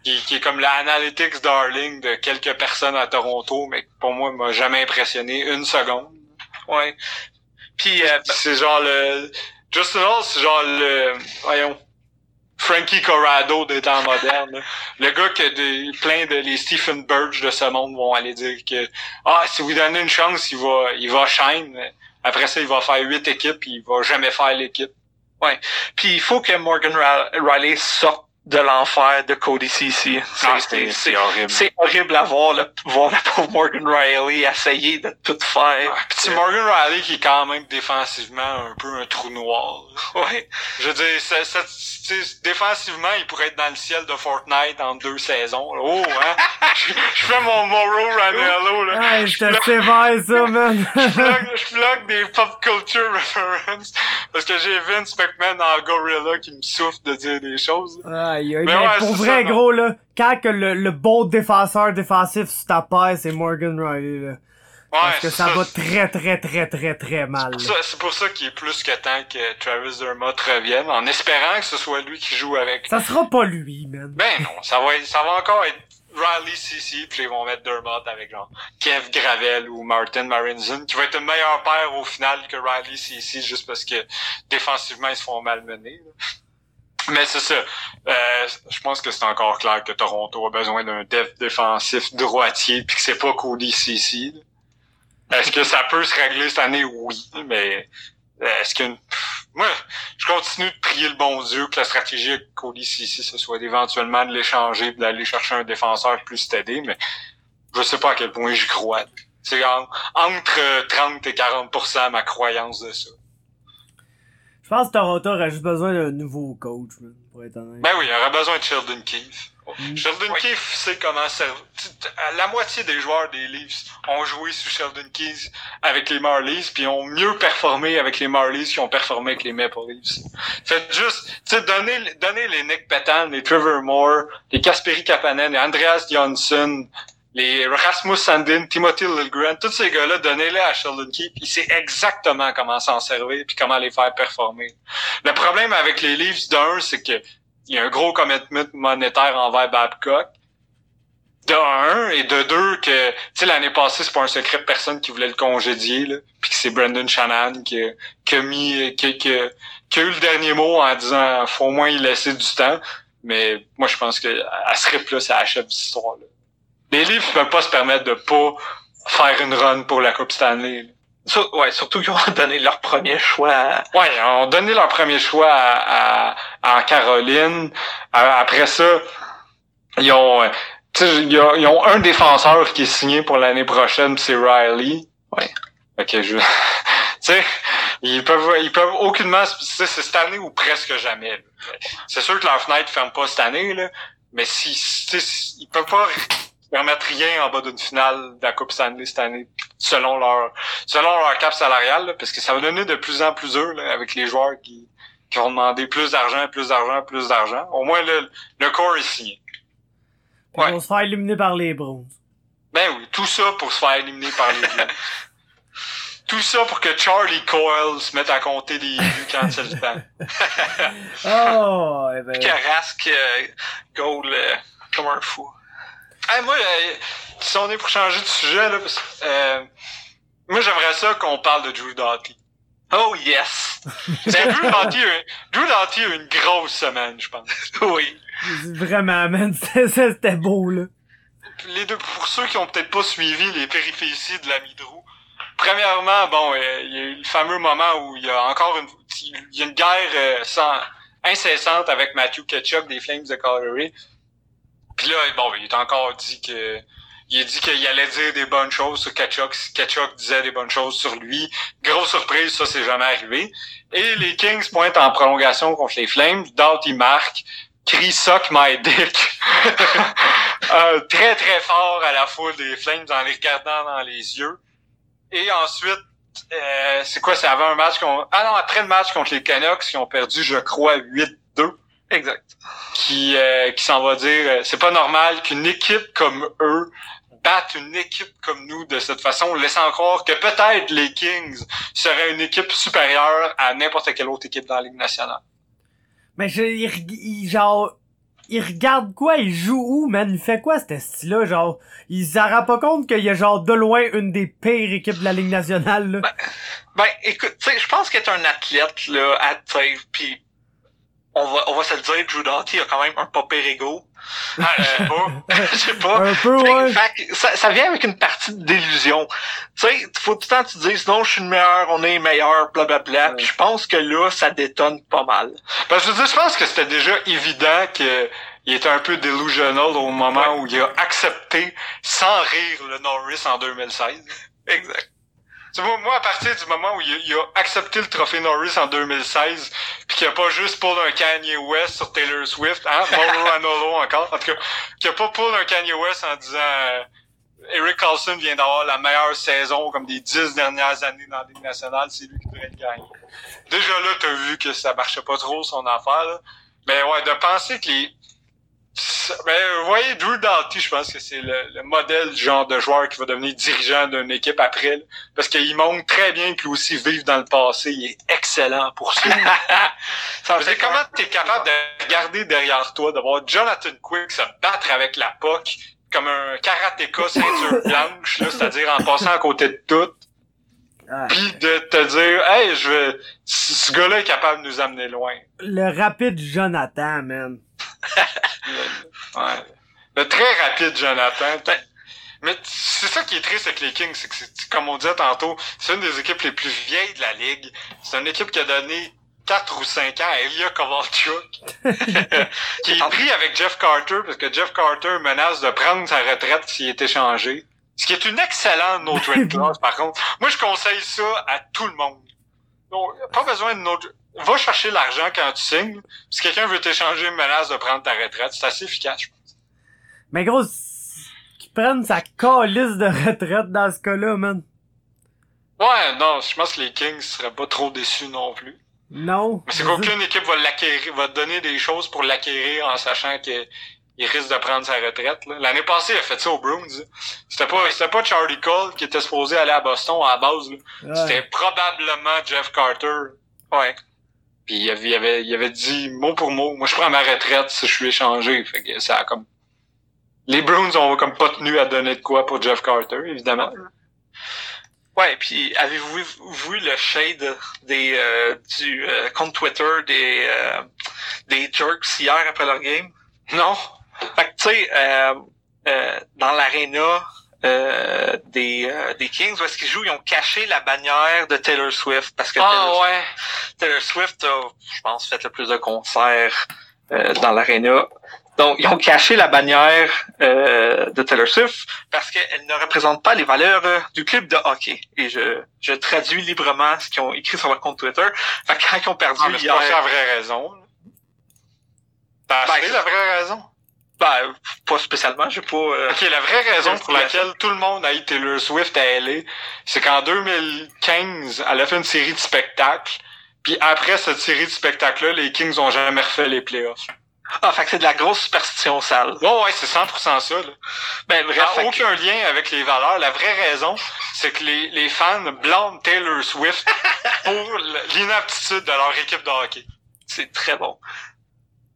qui, qui est comme l'analytics darling de quelques personnes à Toronto, mais pour moi, m'a jamais impressionné une seconde. Ouais. Puis, euh, C'est genre le... Justin Hall, c'est genre le... Voyons. Frankie Corrado des temps modernes. Le gars que des, plein de les Stephen Burge de ce monde vont aller dire que ah si vous donnez une chance, il va il va shine. Après ça, il va faire huit équipes, il va jamais faire l'équipe. puis il faut que Morgan Riley sorte de l'enfer de Cody CC. Ah, C'est- horrible. C'est horrible à voir, le, voir la pauvre Morgan Riley essayer de tout faire. Ah, c'est Morgan Riley qui est quand même défensivement un peu un trou noir. Ouais. Je veux dire, ça, ça, défensivement, il pourrait être dans le ciel de Fortnite en deux saisons. là. Oh, hein? je, je fais mon Moro Ranello, là. Ouais, je te sévère ça, man. je plug, je plug des pop culture references parce que j'ai Vince McMahon en Gorilla qui me souffle de dire des choses. Aïe, aïe, Mais mais ouais, pour vrai, ça, gros, là, quand que le, le bon défenseur défensif sur ta paire, c'est Morgan Riley, là. Ouais, Parce que ça va très, très, très, très, très mal. C'est pour ça- qu'il est plus que temps que Travis Dermott revienne, en espérant que ce soit lui qui joue avec. Ça sera pas lui, man. Ben non, ça va, être- ça va encore être Riley CC, puis ils vont mettre Dermott avec genre Kev Gravel ou Martin Marinson, qui va être une meilleure paire au final que Riley CC, juste parce que défensivement ils se font malmener. là. Mais c'est ça. Euh, je pense que c'est encore clair que Toronto a besoin d'un défensif droitier, puis que c'est pas Cody là. Est-ce que ça peut se régler cette année? Oui, mais euh, est-ce pff, Moi, je continue de prier le bon Dieu que la stratégie avec Cody Cici, ce soit éventuellement de l'échanger d'aller chercher un défenseur plus stédé, mais je sais pas à quel point j'y crois. C'est en- entre euh, 30 et 40% ma croyance de ça. Je pense que Toronto aurait juste besoin d'un nouveau coach, pour être honnête. Ben oui, il aurait besoin de Sheldon Keefe. Mm. Sheldon Oui. Keefe sait comment servir. La moitié des joueurs des Leafs ont joué sous Sheldon Keefe avec les Marlies, puis ont mieux performé avec les Marlies qu'ils ont performé avec les Maple Leafs. Faites juste, tu sais, les Nick Petan, les Trevor Moore, les Kasperi Kapanen, les Andreas Johnson, les Rasmus Sandin, Timothy Liljegren, tous ces gars-là, donnez-les à Sheldon Keefe, il sait exactement comment s'en servir puis comment les faire performer. Le problème avec les Leafs, d'un, c'est que il y a un gros commitment monétaire envers Babcock. De un, et de deux, que, tu sais, l'année passée, c'est pas un secret de personne qui voulait le congédier, là. Puis que c'est Brendan Shannon qui, a- qui a mis, qui, qui a- eu le dernier mot en disant, faut au moins y laisser du temps. Mais moi, je pense que à ce rythme-là, ça achève cette histoire-là. Les livres peuvent pas se permettre de pas faire une run pour la Coupe Stanley. Sur- ouais, surtout qu'ils ont donné leur premier choix. à- Ouais, ils ont donné leur premier choix à, à, à Caroline. Après ça, ils ont, euh, tu sais, ils ont, ils ont un défenseur qui est signé pour l'année prochaine, c'est Riley. Ouais. Ok, je, tu sais, ils peuvent, ils peuvent aucunement, c'est cette année ou presque jamais. C'est sûr que leur fenêtre ferme pas cette année, là, mais si, ils peuvent pas permettre rien en bas d'une finale de la Coupe Stanley cette année, selon leur, selon leur cap salarial, là, parce que ça va donner de plus en plus dur là, avec les joueurs qui, qui vont demander plus d'argent, plus d'argent, plus d'argent. Au moins, le, le corps est signé. Puis Ouais. Vont se faire éliminer par les Browns. Ben oui, tout ça pour se faire éliminer par les Blues. tout ça pour que Charlie Coyle se mette à compter les buts quand c'est le temps. Oh, eh ben. Carrasque euh, goal euh, comme un fou. Hey, moi, euh, si on est pour changer de sujet, là, parce euh, moi j'aimerais ça qu'on parle de Drew Doughty. Oh yes! Ben, Drew Doughty, a- Drew Doughty a une grosse semaine, je pense. oui. Vraiment, man, c'était beau, là. les deux, pour ceux qui ont peut-être pas suivi les péripéties de la Midrou, premièrement, bon, euh, il y a eu le fameux moment où il y a encore une, il y a une guerre euh, sans, incessante avec Matthew Ketchuk des Flames de Calgary. Puis là, bon, il est encore dit que, il a dit qu'il allait dire des bonnes choses sur Ketchuk. Ketchuk disait des bonnes choses sur lui. Grosse surprise, ça, c'est jamais arrivé. Et les Kings pointent en prolongation contre les Flames. Doughty marque. Crie suck my dick. Euh, très très fort à la foule des Flames en les regardant dans les yeux. Et ensuite, euh, c'est quoi, c'est avant un match qu'on... Ah non, après le match contre les Canucks qui ont perdu, je crois, 8-2 Exact. qui euh, qui s'en va dire euh, c'est pas normal qu'une équipe comme eux batte une équipe comme nous de cette façon, laissant croire que peut-être les Kings seraient une équipe supérieure à n'importe quelle autre équipe dans la Ligue nationale. Mais je, il, reg- il- genre, il regarde quoi, il joue où, man? Il fait quoi, ce style-là? Genre, il s'en rend pas compte qu'il y a genre de loin une des pires équipes de la Ligue nationale, là. Ben, écoute, tu sais, je pense qu'être un athlète, là, à, pis on va, on va se le dire, Drew Doughty a quand même un pas pire ego. Ah, je sais pas. Je sais pas. Un peu, Fait- ouais. fait que ça, ça vient avec une partie d'illusion. Tu sais, faut tout le temps que tu te dises, non, je suis le meilleur, on est meilleur, blablabla. Ouais. Puis je pense que là, ça détonne pas mal. Parce que je veux dire, je pense que c'était déjà évident que il était un peu delusional au moment où il a accepté sans rire le Norris en 2016. Exact. Tu vois, moi, à partir du moment où il a, il a accepté le trophée Norris en 2016, puis qu'il a pas juste pull un Kanye West sur Taylor Swift, hein, Mauro Ranallo encore, en tout cas, qu'il a pas pull un Kanye West en disant euh, Eric Carlson vient d'avoir la meilleure saison comme des dix dernières années dans la Ligue nationale, c'est lui qui devrait le gagner. Déjà là, t'as vu que ça marchait pas trop son affaire, là. Mais ouais, de penser que les... Ben, vous voyez, Drew Doughty, je pense que c'est le, le modèle du genre de joueur qui va devenir dirigeant d'une équipe après, là. Parce qu'il montre très bien que lui aussi vivre dans le passé, il est excellent pour ça. Ça dire, comment t'es capable de regarder derrière toi, de voir Jonathan Quick se battre avec la POC comme un karatéka ceinture blanche, là, c'est-à-dire en passant à côté de tout, Ah, puis de te dire, hey, je veux, ce ce gars-là est capable de nous amener loin. le rapide Jonathan, man. Ouais. Le très rapide Jonathan. Ben, Mais c'est ça qui est triste avec les Kings, c'est que comme on disait tantôt, c'est une des équipes les plus vieilles de la ligue. C'est une équipe qui a donné 4 ou 5 ans à Elia Kovalchuk, qui est pris avec Jeff Carter, parce que Jeff Carter menace de prendre sa retraite s'il est échangé. Ce qui est une excellente no trade clause, par contre. Moi, je conseille ça à tout le monde. Donc, pas besoin de no Va chercher l'argent quand tu signes. Si quelqu'un veut t'échanger une menace de prendre ta retraite, c'est assez efficace, je pense. Mais gros, qu'ils prennent sa calice de retraite dans ce cas-là, man. Ouais, non, je pense que les Kings seraient pas trop déçus non plus. Non. Mais c'est qu'aucune équipe va l'acquérir, va te donner des choses pour l'acquérir en sachant que il risque de prendre sa retraite. L'année passée, il a fait ça aux Bruins. là. C'était pas, c'était pas Charlie Cole qui était supposé aller à Boston à la base. Ouais. C'était probablement Jeff Carter. Ouais. Puis il avait, il avait, dit mot pour mot, moi je prends ma retraite si je suis échangé. Fait que ça a comme. Les Bruins ont comme pas tenu à donner de quoi pour Jeff Carter, évidemment. Ouais, puis avez-vous vu, vu le shade des euh, du euh, compte Twitter des euh, des Jerks hier après leur game? Non? Fait que tu sais, euh, euh, dans l'aréna, euh, des, euh, des Kings où est-ce qu'ils jouent, ils ont caché la bannière de Taylor Swift parce que Ah Taylor, ouais. Taylor Swift a, je pense, fait le plus de concerts euh, dans l'aréna. Donc, ils ont caché la bannière euh, de Taylor Swift parce qu'elle ne représente pas les valeurs euh, du club de hockey. Et je, je traduis librement ce qu'ils ont écrit sur leur compte Twitter. Fait que quand ils ont perdu Ah, mais hier... pas la vraie raison. T'as Ben, la vraie raison? Ben, pas spécialement, j'ai pas... euh, Ok, la vraie raison pour La- laquelle tout le monde a eu Taylor Swift à LA, c'est qu'en 2015, elle a fait une série de spectacles. Puis après cette série de spectacles-là, les Kings ont jamais refait les playoffs. Ah, fait que c'est de la grosse superstition sale. Ouais, ouais, c'est 100% ça. Là. Ben, bref, que- aucun lien avec les valeurs. La vraie raison, c'est que les, les fans blâment Taylor Swift pour l'inaptitude de leur équipe de hockey. c'est très bon.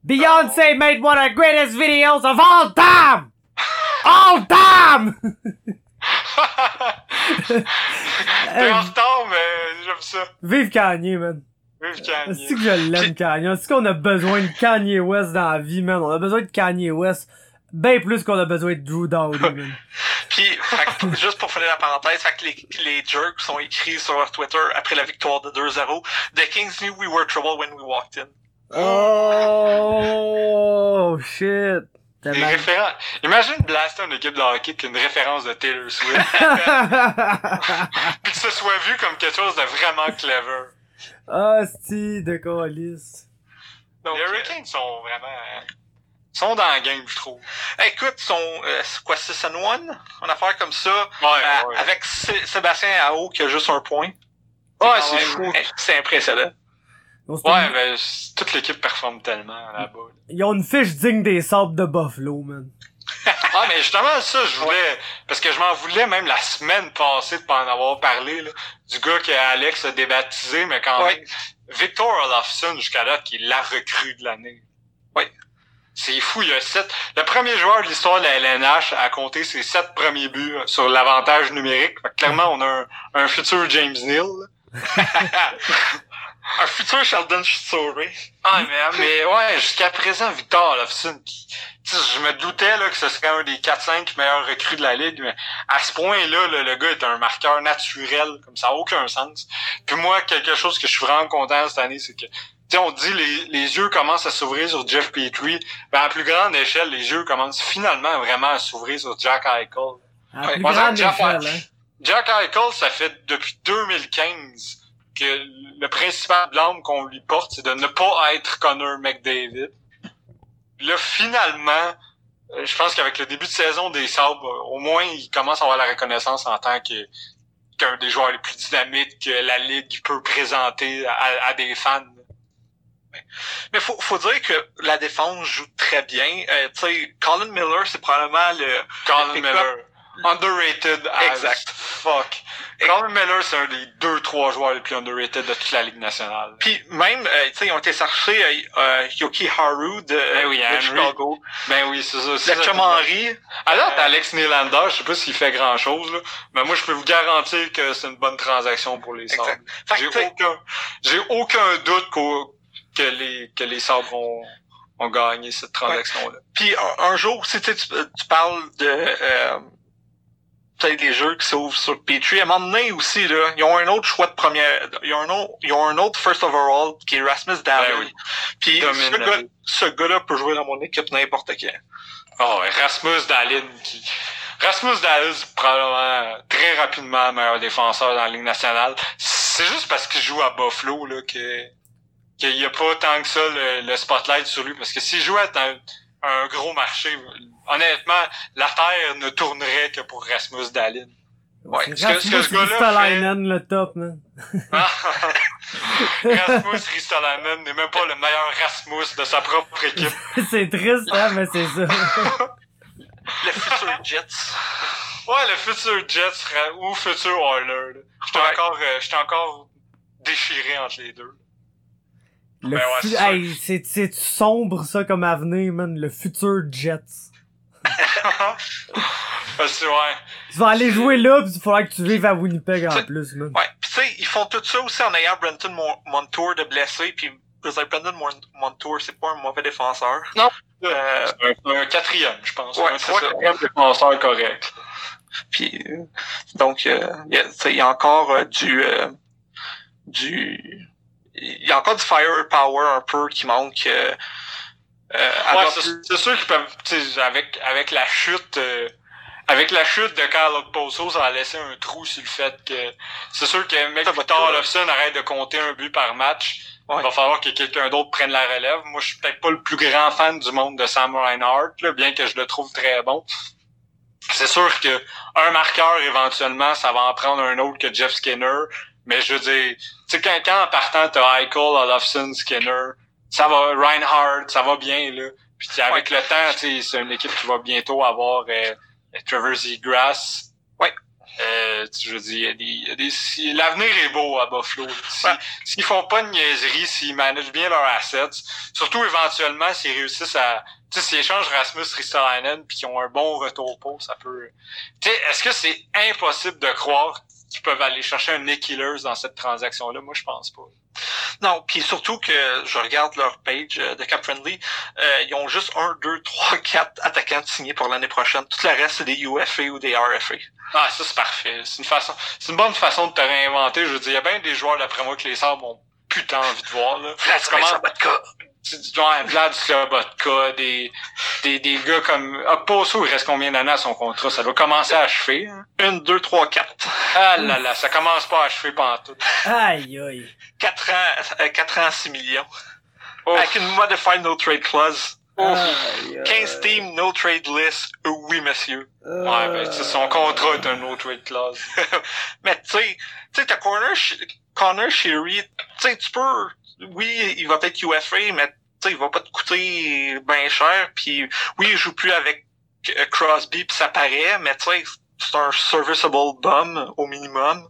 Beyoncé made one of the greatest videos of all time! All time! T'es en retard, mais j'aime ça. Vive Kanye, man. Vive Kanye. C'est que je l'aime, Kanye? C'est qu'on a besoin de Kanye West dans la vie, man? On a besoin de Kanye West bien plus qu'on a besoin de Drew Dowdy, man. Puis, fait juste pour finir la parenthèse, fait que les, les jerks sont écrits sur leur Twitter après la victoire de 2-0. The Kings knew we were trouble when we walked in. Oh, shit. Imagine blaster une équipe de hockey qui a une référence de Taylor Swift. puis que ce soit vu comme quelque chose de vraiment clever. Ah, sti de. Donc, les Hurricanes sont vraiment... euh, sont dans la game, je trouve. euh, écoute, son, euh, c'est quoi, 6 and 1? Une affaire comme ça, Ouais, euh, ouais. avec Sé- Sébastien Ao qui a juste un point. Ouais, quand c'est fou. C'est impressionnant. Donc, Ouais, une- mais toute l'équipe performe tellement là-bas. là. Ils ont une fiche digne des sables de Buffalo, man. Ah, mais justement, ça, je voulais... Parce que je m'en voulais même la semaine passée de pas en avoir parlé, là, du gars que Alex a débaptisé, mais quand Ouais. même... Victor Olofsson, jusqu'à là, qui est la recrue de l'année. Ouais. C'est fou, il y a sept... Le premier joueur de l'histoire de la LNH a compté ses sept premiers buts sur l'avantage numérique. Fait que clairement, on a un, un futur James Neal. Un futur Sheldon Story. Ah, mais, mais ouais, jusqu'à présent, Victor Olofsson, qui, tu sais, je me doutais là, que ce serait un des 4-5 meilleurs recrues de la Ligue, mais à ce point-là, là, le gars est un marqueur naturel, comme ça n'a aucun sens. Puis moi, quelque chose que je suis vraiment content cette année, c'est que, tu sais, on dit les, les yeux commencent à s'ouvrir sur Jeff Petrie, ben à plus grande échelle, les yeux commencent finalement vraiment à s'ouvrir sur Jack Eichel. À Ouais, plus moi, grande Jeff- échelle, hein. Jack Eichel, ça fait depuis 2015 que le principal blâme qu'on lui porte, c'est de ne pas être Connor McDavid. Là, finalement, euh, je pense qu'avec le début de saison des Sabres, euh, au moins, il commence à avoir la reconnaissance en tant que qu'un des joueurs les plus dynamiques que la Ligue peut présenter à, à des fans. Mais faut, faut dire que la défense joue très bien. Euh, tu sais, Colin Miller, c'est probablement le, Colin. Miller. Underrated as Exact. fuck. Colin Miller, c'est un des deux, trois joueurs les plus underrated de toute la Ligue nationale. Puis même, euh, tu sais, ils ont été chercher euh, euh, Yoki Haru de, Ben oui, de Henry. Chicago. Ben oui, c'est ça. Le chum Henry. Alors, Euh, Alex Nylander, je sais pas s'il fait grand chose, là, mais moi, je peux vous garantir que c'est une bonne transaction pour les Sabres. J'ai aucun, j'ai aucun doute que les, que les Sabres ont, ont gagné cette transaction-là. Puis un, un jour, si tu, sais, tu tu parles de euh, peut-être les jeux qui s'ouvrent sur Petrie, à un moment donné aussi, là, ils ont un autre choix de première. Ils ont un autre, ils ont un autre first overall qui est Rasmus Dahlin. Ben oui. Puis ce, gars, ce gars-là peut jouer dans mon équipe n'importe quand. Oh, et Rasmus Dahlin, qui, Rasmus Dahlin, c'est probablement très rapidement meilleur défenseur dans la Ligue nationale. C'est juste parce qu'il joue à Buffalo, là, que, qu'il y a pas tant que ça le, le spotlight sur lui, parce que s'il jouait dans un gros marché, honnêtement, la Terre ne tournerait que pour Rasmus Dahlin. Ouais, C'est ce que- ce que ce Rasmus le top, man. Rasmus Ristolainen n'est même pas le meilleur Rasmus de sa propre équipe. c'est triste, hein, mais c'est ça. Le futur Jets. Ouais, le futur Jets ou futur Oilers. J'étais Ouais. encore, euh, j'étais encore déchiré entre les deux. Le Ben ouais, c'est hey, c'est, c'est sombre, ça, comme avenir, man. Le futur Jets. Parce que, ouais. Tu vas aller jouer là, pis il faudra que tu vives à Winnipeg en C'est- plus, man. Ouais. Puis tu sais, ils font tout ça aussi en ayant Brenton Mon- Montour de blessé. Savez, Brenton Mon- Montour, c'est pas un mauvais défenseur. Non. Euh, C'est un, c'est un quatrième, je pense. Ouais, un c'est quatrième défenseur correct. Puis euh, donc euh, il y, a, il y a encore euh, du euh, du il y a encore du firepower un peu qui manque. Euh, euh, Ouais, c'est sûr qu'ils peuvent, avec, avec la chute, euh, avec la chute de Kyle Okposo, ça va laisser un trou sur le fait que, c'est sûr que mec Olofsson arrête de compter un but par match. Ouais. Il va falloir que quelqu'un d'autre prenne la relève. Moi, je suis peut-être pas le plus grand fan du monde de Sam Reinhardt, là, bien que je le trouve très bon. C'est sûr que un marqueur, éventuellement, ça va en prendre un autre que Jeff Skinner. Mais je veux dire, tu sais, quand, quand en partant, t'as Eichel, Olofsson, Skinner, ça va, Reinhardt, ça va bien, là. Puis avec le temps, tu sais, c'est une équipe qui va bientôt avoir euh, Trevor Zegras. Ouais. Euh, je veux dire, l'avenir est beau à Buffalo. là. Si- Ouais. S'ils font pas de niaiseries, s'ils managent bien leurs assets, surtout éventuellement s'ils réussissent à, tu sais, s'ils échangent Rasmus Ristolainen puis qu'ils ont un bon retour pour, ça peut. Tu sais, est-ce que c'est impossible de croire qu'ils peuvent aller chercher un Nick Killers dans cette transaction-là? Moi, je pense pas. Non, puis surtout que je regarde leur page euh, de Cap Friendly, euh, ils ont juste un, deux, trois, quatre attaquants signés pour l'année prochaine. Tout le reste, c'est des UFA ou des RFA. Ah, ça c'est parfait. C'est une façon, c'est une bonne façon de te réinventer. Je veux dire, il y a bien des joueurs d'après moi que les Sabres ont putain envie de voir là. Comment- genre Vlad Slobotka, des, des, des gars comme Okposo, il reste combien d'années à son contrat? Ça doit commencer à achever. hein? Une, deux, trois, quatre. Ah là là, ça commence pas à achever pendant tout. Aïe, aïe. Quatre ans, euh, quatre ans, 6 millions. Ouf. Avec une modified no trade clause. Ouf. Aïe, aïe. 15 teams, no trade list. Euh, Oui, monsieur. Ouais, ben, son contrat est un no trade clause. Mais tu sais, tu sais, t'as Corner, Sh- Connor Sherry, tu sais, tu peux, oui, il va peut-être UFA, mais sais, il va pas te coûter bien cher. Puis oui, il joue plus avec euh, Crosby, puis ça paraît, mais tu sais, c'est un serviceable bum au minimum.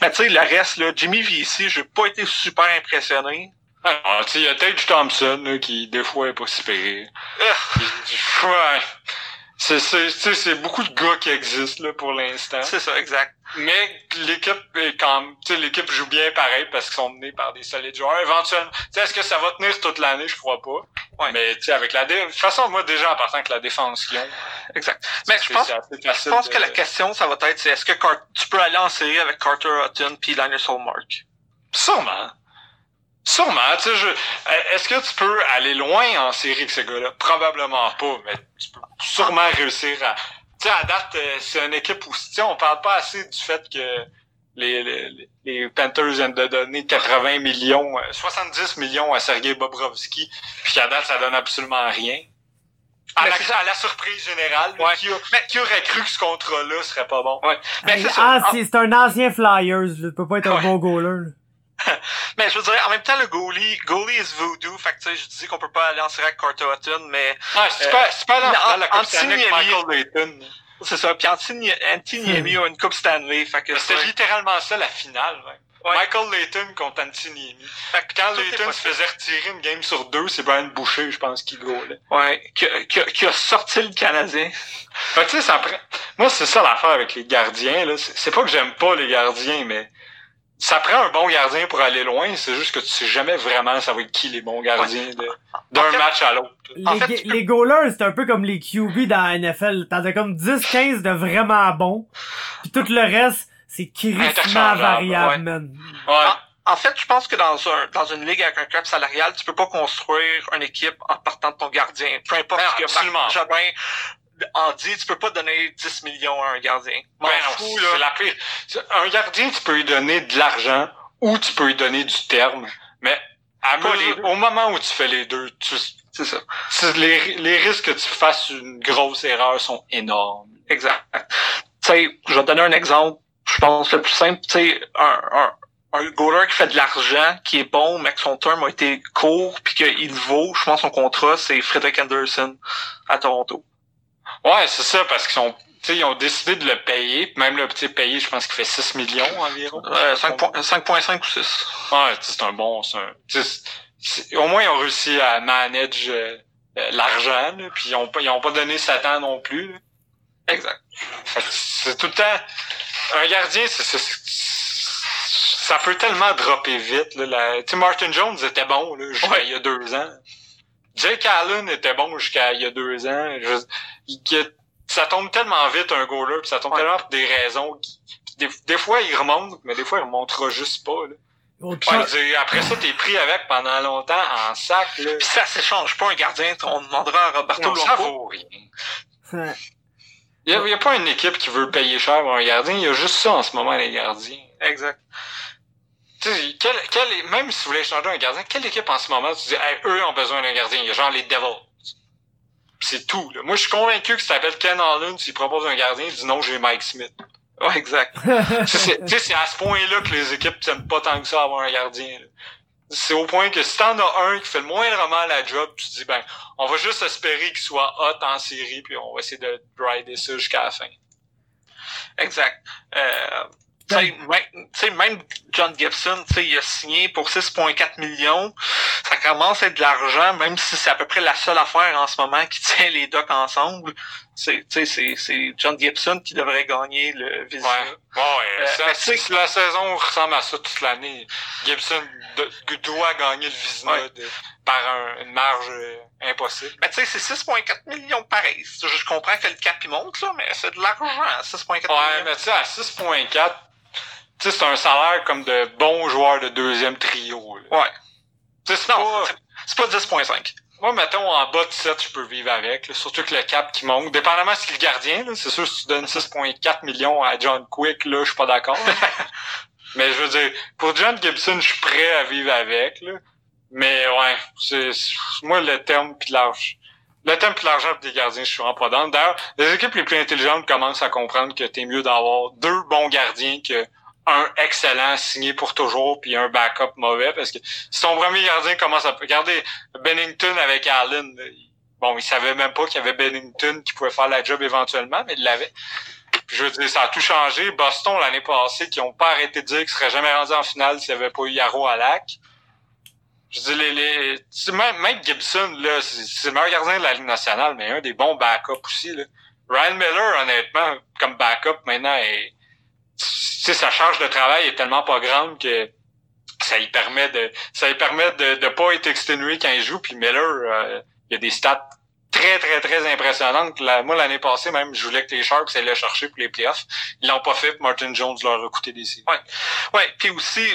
Mais tu sais, le reste là, Jimmy VC, j'ai pas été super impressionné. Ah, tu sais, il y a Tage Thompson, là, qui, des fois, est pas si. Ugh, Ouais. C'est, c'est, tu sais, c'est beaucoup de gars qui existent, là, pour l'instant. c'est ça, exact. Mais l'équipe est quand tu sais, l'équipe joue bien pareil parce qu'ils sont menés par des solides joueurs. Éventuellement, tu sais, est-ce que ça va tenir toute l'année? Je crois pas. Ouais. Mais, tu sais, avec la dé... de toute façon, moi, déjà, en partant que la défense qu'ils ont, Exact. Mais je pense Je pense de- que la question, ça va être, c'est est-ce que Car- tu peux aller en série avec Carter Hutton puis Linus Hallmark? Sûrement. Sûrement, tu sais, je... est-ce que tu peux aller loin en série avec ces gars-là? Probablement pas, mais tu peux sûrement réussir à... Tu sais, à date, euh, c'est une équipe où, tu sais, on parle pas assez du fait que les, les, les Panthers viennent de donner 80 millions, euh, 70 millions à Sergei Bobrovski, puis qu'à date, ça donne absolument rien. À la, à surprise générale, Ouais. qui, a- qui aurait cru que ce contrat-là serait pas bon? Ouais. Mais Hey, c'est ça. ah, c'est c'est un ancien Flyers. Tu peux pas être un Ouais. bon goaler, là. Mais je veux dire, en même temps, le goalie, goalie is voodoo. Fait que, tu sais, je dis qu'on peut pas aller en série avec Carter Hutton, mais Ouais, c'est Euh, pas, c'est pas la Coupe Stanley Michael Layton. c'est ça. Puis Anthony, Anthony Niemi a une Coupe Stanley. Fait que, C'était c'est- littéralement ça la finale. même. Ouais. Michael Layton contre Antiniemi. fait que Quand Layton se faisait retirer une game sur deux, c'est Brian Boucher, je pense, qui goalait. Ouais, qui, a- qui, a- qui a sorti le Canadien. Tu sais, ça prend... Moi, c'est ça l'affaire avec les gardiens. là. C'est pas que j'aime pas les gardiens, mais ça prend un bon gardien pour aller loin. C'est juste que tu sais jamais vraiment ça va être qui les bons gardiens d'un En fait- match à l'autre. En Les, fait, ga- tu peux- les goalers, c'est un peu comme les QB dans la NFL. T'en as comme 10-15 de vraiment bons. Puis tout le reste, c'est crissement variable, ouais. man. Ouais. En, en fait, je pense que dans un dans une ligue avec un cap salarial, tu peux pas construire une équipe en partant de ton gardien. Peu importe ce que absolument. Marc Jobin en dit, tu peux pas donner 10 millions à un gardien. Ben non, c'est là. la pire. Un gardien, tu peux lui donner de l'argent ou tu peux lui donner du terme. Mais à mesure- au moment où tu fais les deux, tu, C'est ça. c'est- les, les risques que tu fasses une grosse erreur sont énormes. Exact. Tu sais, je vais te donner un exemple. Je pense le plus simple, tu sais, un, un, un goaler qui fait de l'argent, qui est bon, mais que son terme a été court, puis qu'il vaut, je pense, son contrat, c'est Frederick Anderson à Toronto. Ouais, c'est ça, parce qu'ils sont, ils ont décidé de le payer. puis Même le petit payé, je pense qu'il fait 6 millions environ. Euh, 5.5 ou 6. Ouais, c'est un bon, c'est un, au moins ils ont réussi à manage euh, euh, l'argent, puis ils ont pas, ils ont pas donné Satan non plus. là. Exact. C'est tout le temps. Un gardien, c'est, ça peut tellement dropper vite. Là, la- Martin Jones était bon là, Ouais. il y a deux ans. Jake Allen était bon jusqu'à il y a deux ans. Je- ça tombe tellement vite un goaler, puis ça tombe Ouais. tellement pour des raisons qui, qui- des, des fois il remonte, mais des fois il remontera juste pas. Là. Après ça, t'es pris avec pendant longtemps en sac. Là. Puis ça s'échange pas un gardien, on demandera à Roberto Non, ça vaut rien. Ouais. Il y, a, il y a pas une équipe qui veut payer cher pour un gardien, il y a juste ça en ce moment, les gardiens. Exact. Tu sais, quelle, quelle, même si vous voulez changer un gardien, quelle équipe en ce moment, tu dis, Hey, eux ont besoin d'un gardien? Il y a genre les Devils. C'est tout, là. Moi, je suis convaincu que ça s'appelle Ken Holland, s'il propose un gardien, il dit non, j'ai Mike Smith. Ouais, exact. Tu sais, c'est- à ce point-là que les équipes t'aiment pas tant que ça avoir un gardien, là. C'est au point que si t'en as un qui fait le moindrement la job, tu te dis, ben, on va juste espérer qu'il soit hot en série, puis on va essayer de rider ça jusqu'à la fin. Exact. Euh, tu sais, même, John Gibson, il a signé pour 6,4 millions. Ça commence à être de l'argent, même si c'est à peu près la seule affaire en ce moment qui tient les docs ensemble. C'est, John Gibson qui devrait gagner le Vizina. Ouais. Ouais, Euh, ça- si la saison ressemble à ça toute l'année, Gibson de- doit gagner le Vizina Ouais. de- par un- une marge euh, impossible. Mais tu sais, c'est 6,4 millions pareil. Je, comprends que le cap il monte, là, mais c'est de l'argent, 6,4 Ouais, millions. mais tu sais, à 6.4, tu sais, c'est un salaire comme de bon joueur de deuxième trio. là. Ouais. Tu sais, c'est Non, pas... c'est- c'est pas 10,5. Moi, mettons, en bas de 7, je peux vivre avec. là. surtout que le cap qui monte. Dépendamment si le gardien, là, c'est sûr, si tu donnes 6.4 millions à John Quick, là, je suis pas d'accord. Mais je veux dire, pour John Gibson, je suis prêt à vivre avec. Là. Mais ouais, c'est moi, le terme puis l'argent. Le terme puis l'argent pour des gardiens, je suis vraiment pas dans. D'ailleurs, les équipes les plus intelligentes commencent à comprendre que t'es mieux d'avoir deux bons gardiens que un excellent signé pour toujours puis un backup mauvais parce que si ton premier gardien commence à regarder Bennington avec Allen bon il savait même pas qu'il y avait Bennington qui pouvait faire la job éventuellement mais il l'avait. Puis je veux dire ça a tout changé. Boston l'année passée qui ont pas arrêté de dire qu'ils seraient jamais rendus en finale s'il y avait pas eu Yaro à lac. Je dis les, les même Mike Gibson là c'est le meilleur gardien de la Ligue nationale mais un des bons backups aussi là. Ryan Miller honnêtement comme backup maintenant est sais, sa charge de travail est tellement pas grande que ça lui permet de ça lui permet de de pas être exténué quand il joue. Puis Miller euh, il y a des stats très très très impressionnantes. Moi l'année passée même je voulais que les Sharks allaient chercher pour les playoffs. Ils l'ont pas fait. Martin Jones leur a coûté des séries Ouais, puis aussi,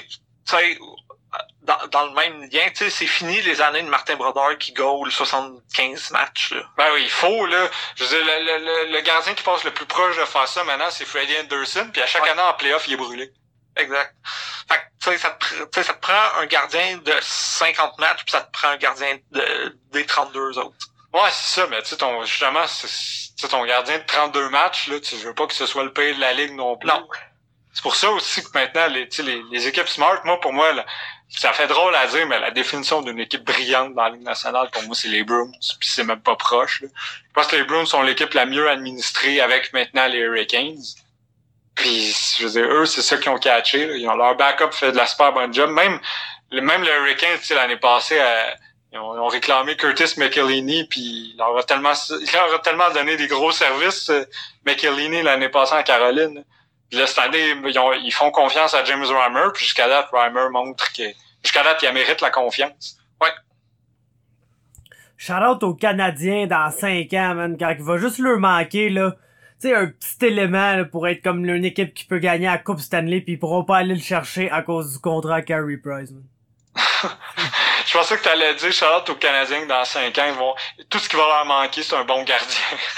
dans, dans le même lien, tu sais, c'est fini les années de Martin Brodeur qui goal 75 matchs, là. ben oui il faut là je veux dire le, le, le, le gardien qui passe le plus proche de faire ça maintenant c'est Freddie Anderson puis à chaque Ouais. année en playoff il est brûlé Exact. Fait que, tu sais, ça te, ça te prend un gardien de 50 matchs, puis ça te prend un gardien de, des 32 autres. Ouais, c'est ça, mais tu sais, ton, justement, c'est, tu sais, ton gardien de 32 matchs, là, tu veux pas que ce soit le pire de la ligue non plus. Non. C'est pour ça aussi que maintenant, les, les, les équipes smart, moi, pour moi, là, ça fait drôle à dire, mais la définition d'une équipe brillante dans la Ligue nationale, pour moi, c'est les Bruins, puis c'est même pas proche, là. Je pense que les Bruins sont l'équipe la mieux administrée avec maintenant les Hurricanes. Puis, je veux dire, eux, c'est ça qu'ils ont catché, là. Ils ont, leur backup fait de la super bonne job. Même, même les Hurricanes, l'année passée, euh, ils ont, ils ont réclamé Curtis McElhinney, puis il leur a tellement, il leur a tellement donné des gros services, euh, l'année passée en Caroline. Là, cette année, ils, ont- ils font confiance à James Reimer, puis jusqu'à date, Reimer montre que, jusqu'à date, il mérite la confiance. Shout-out aux Canadiens dans 5 ans, man, quand il va juste leur manquer, là. Tu sais, un petit élément, là, pour être comme une équipe qui peut gagner la Coupe Stanley, puis ils pourront pas aller le chercher à cause du contrat à Carey Price, man. Je pensais que tu allais dire, Charlotte aux Canadiens, que dans 5 ans, ils vont, tout ce qui va leur manquer, c'est un bon gardien.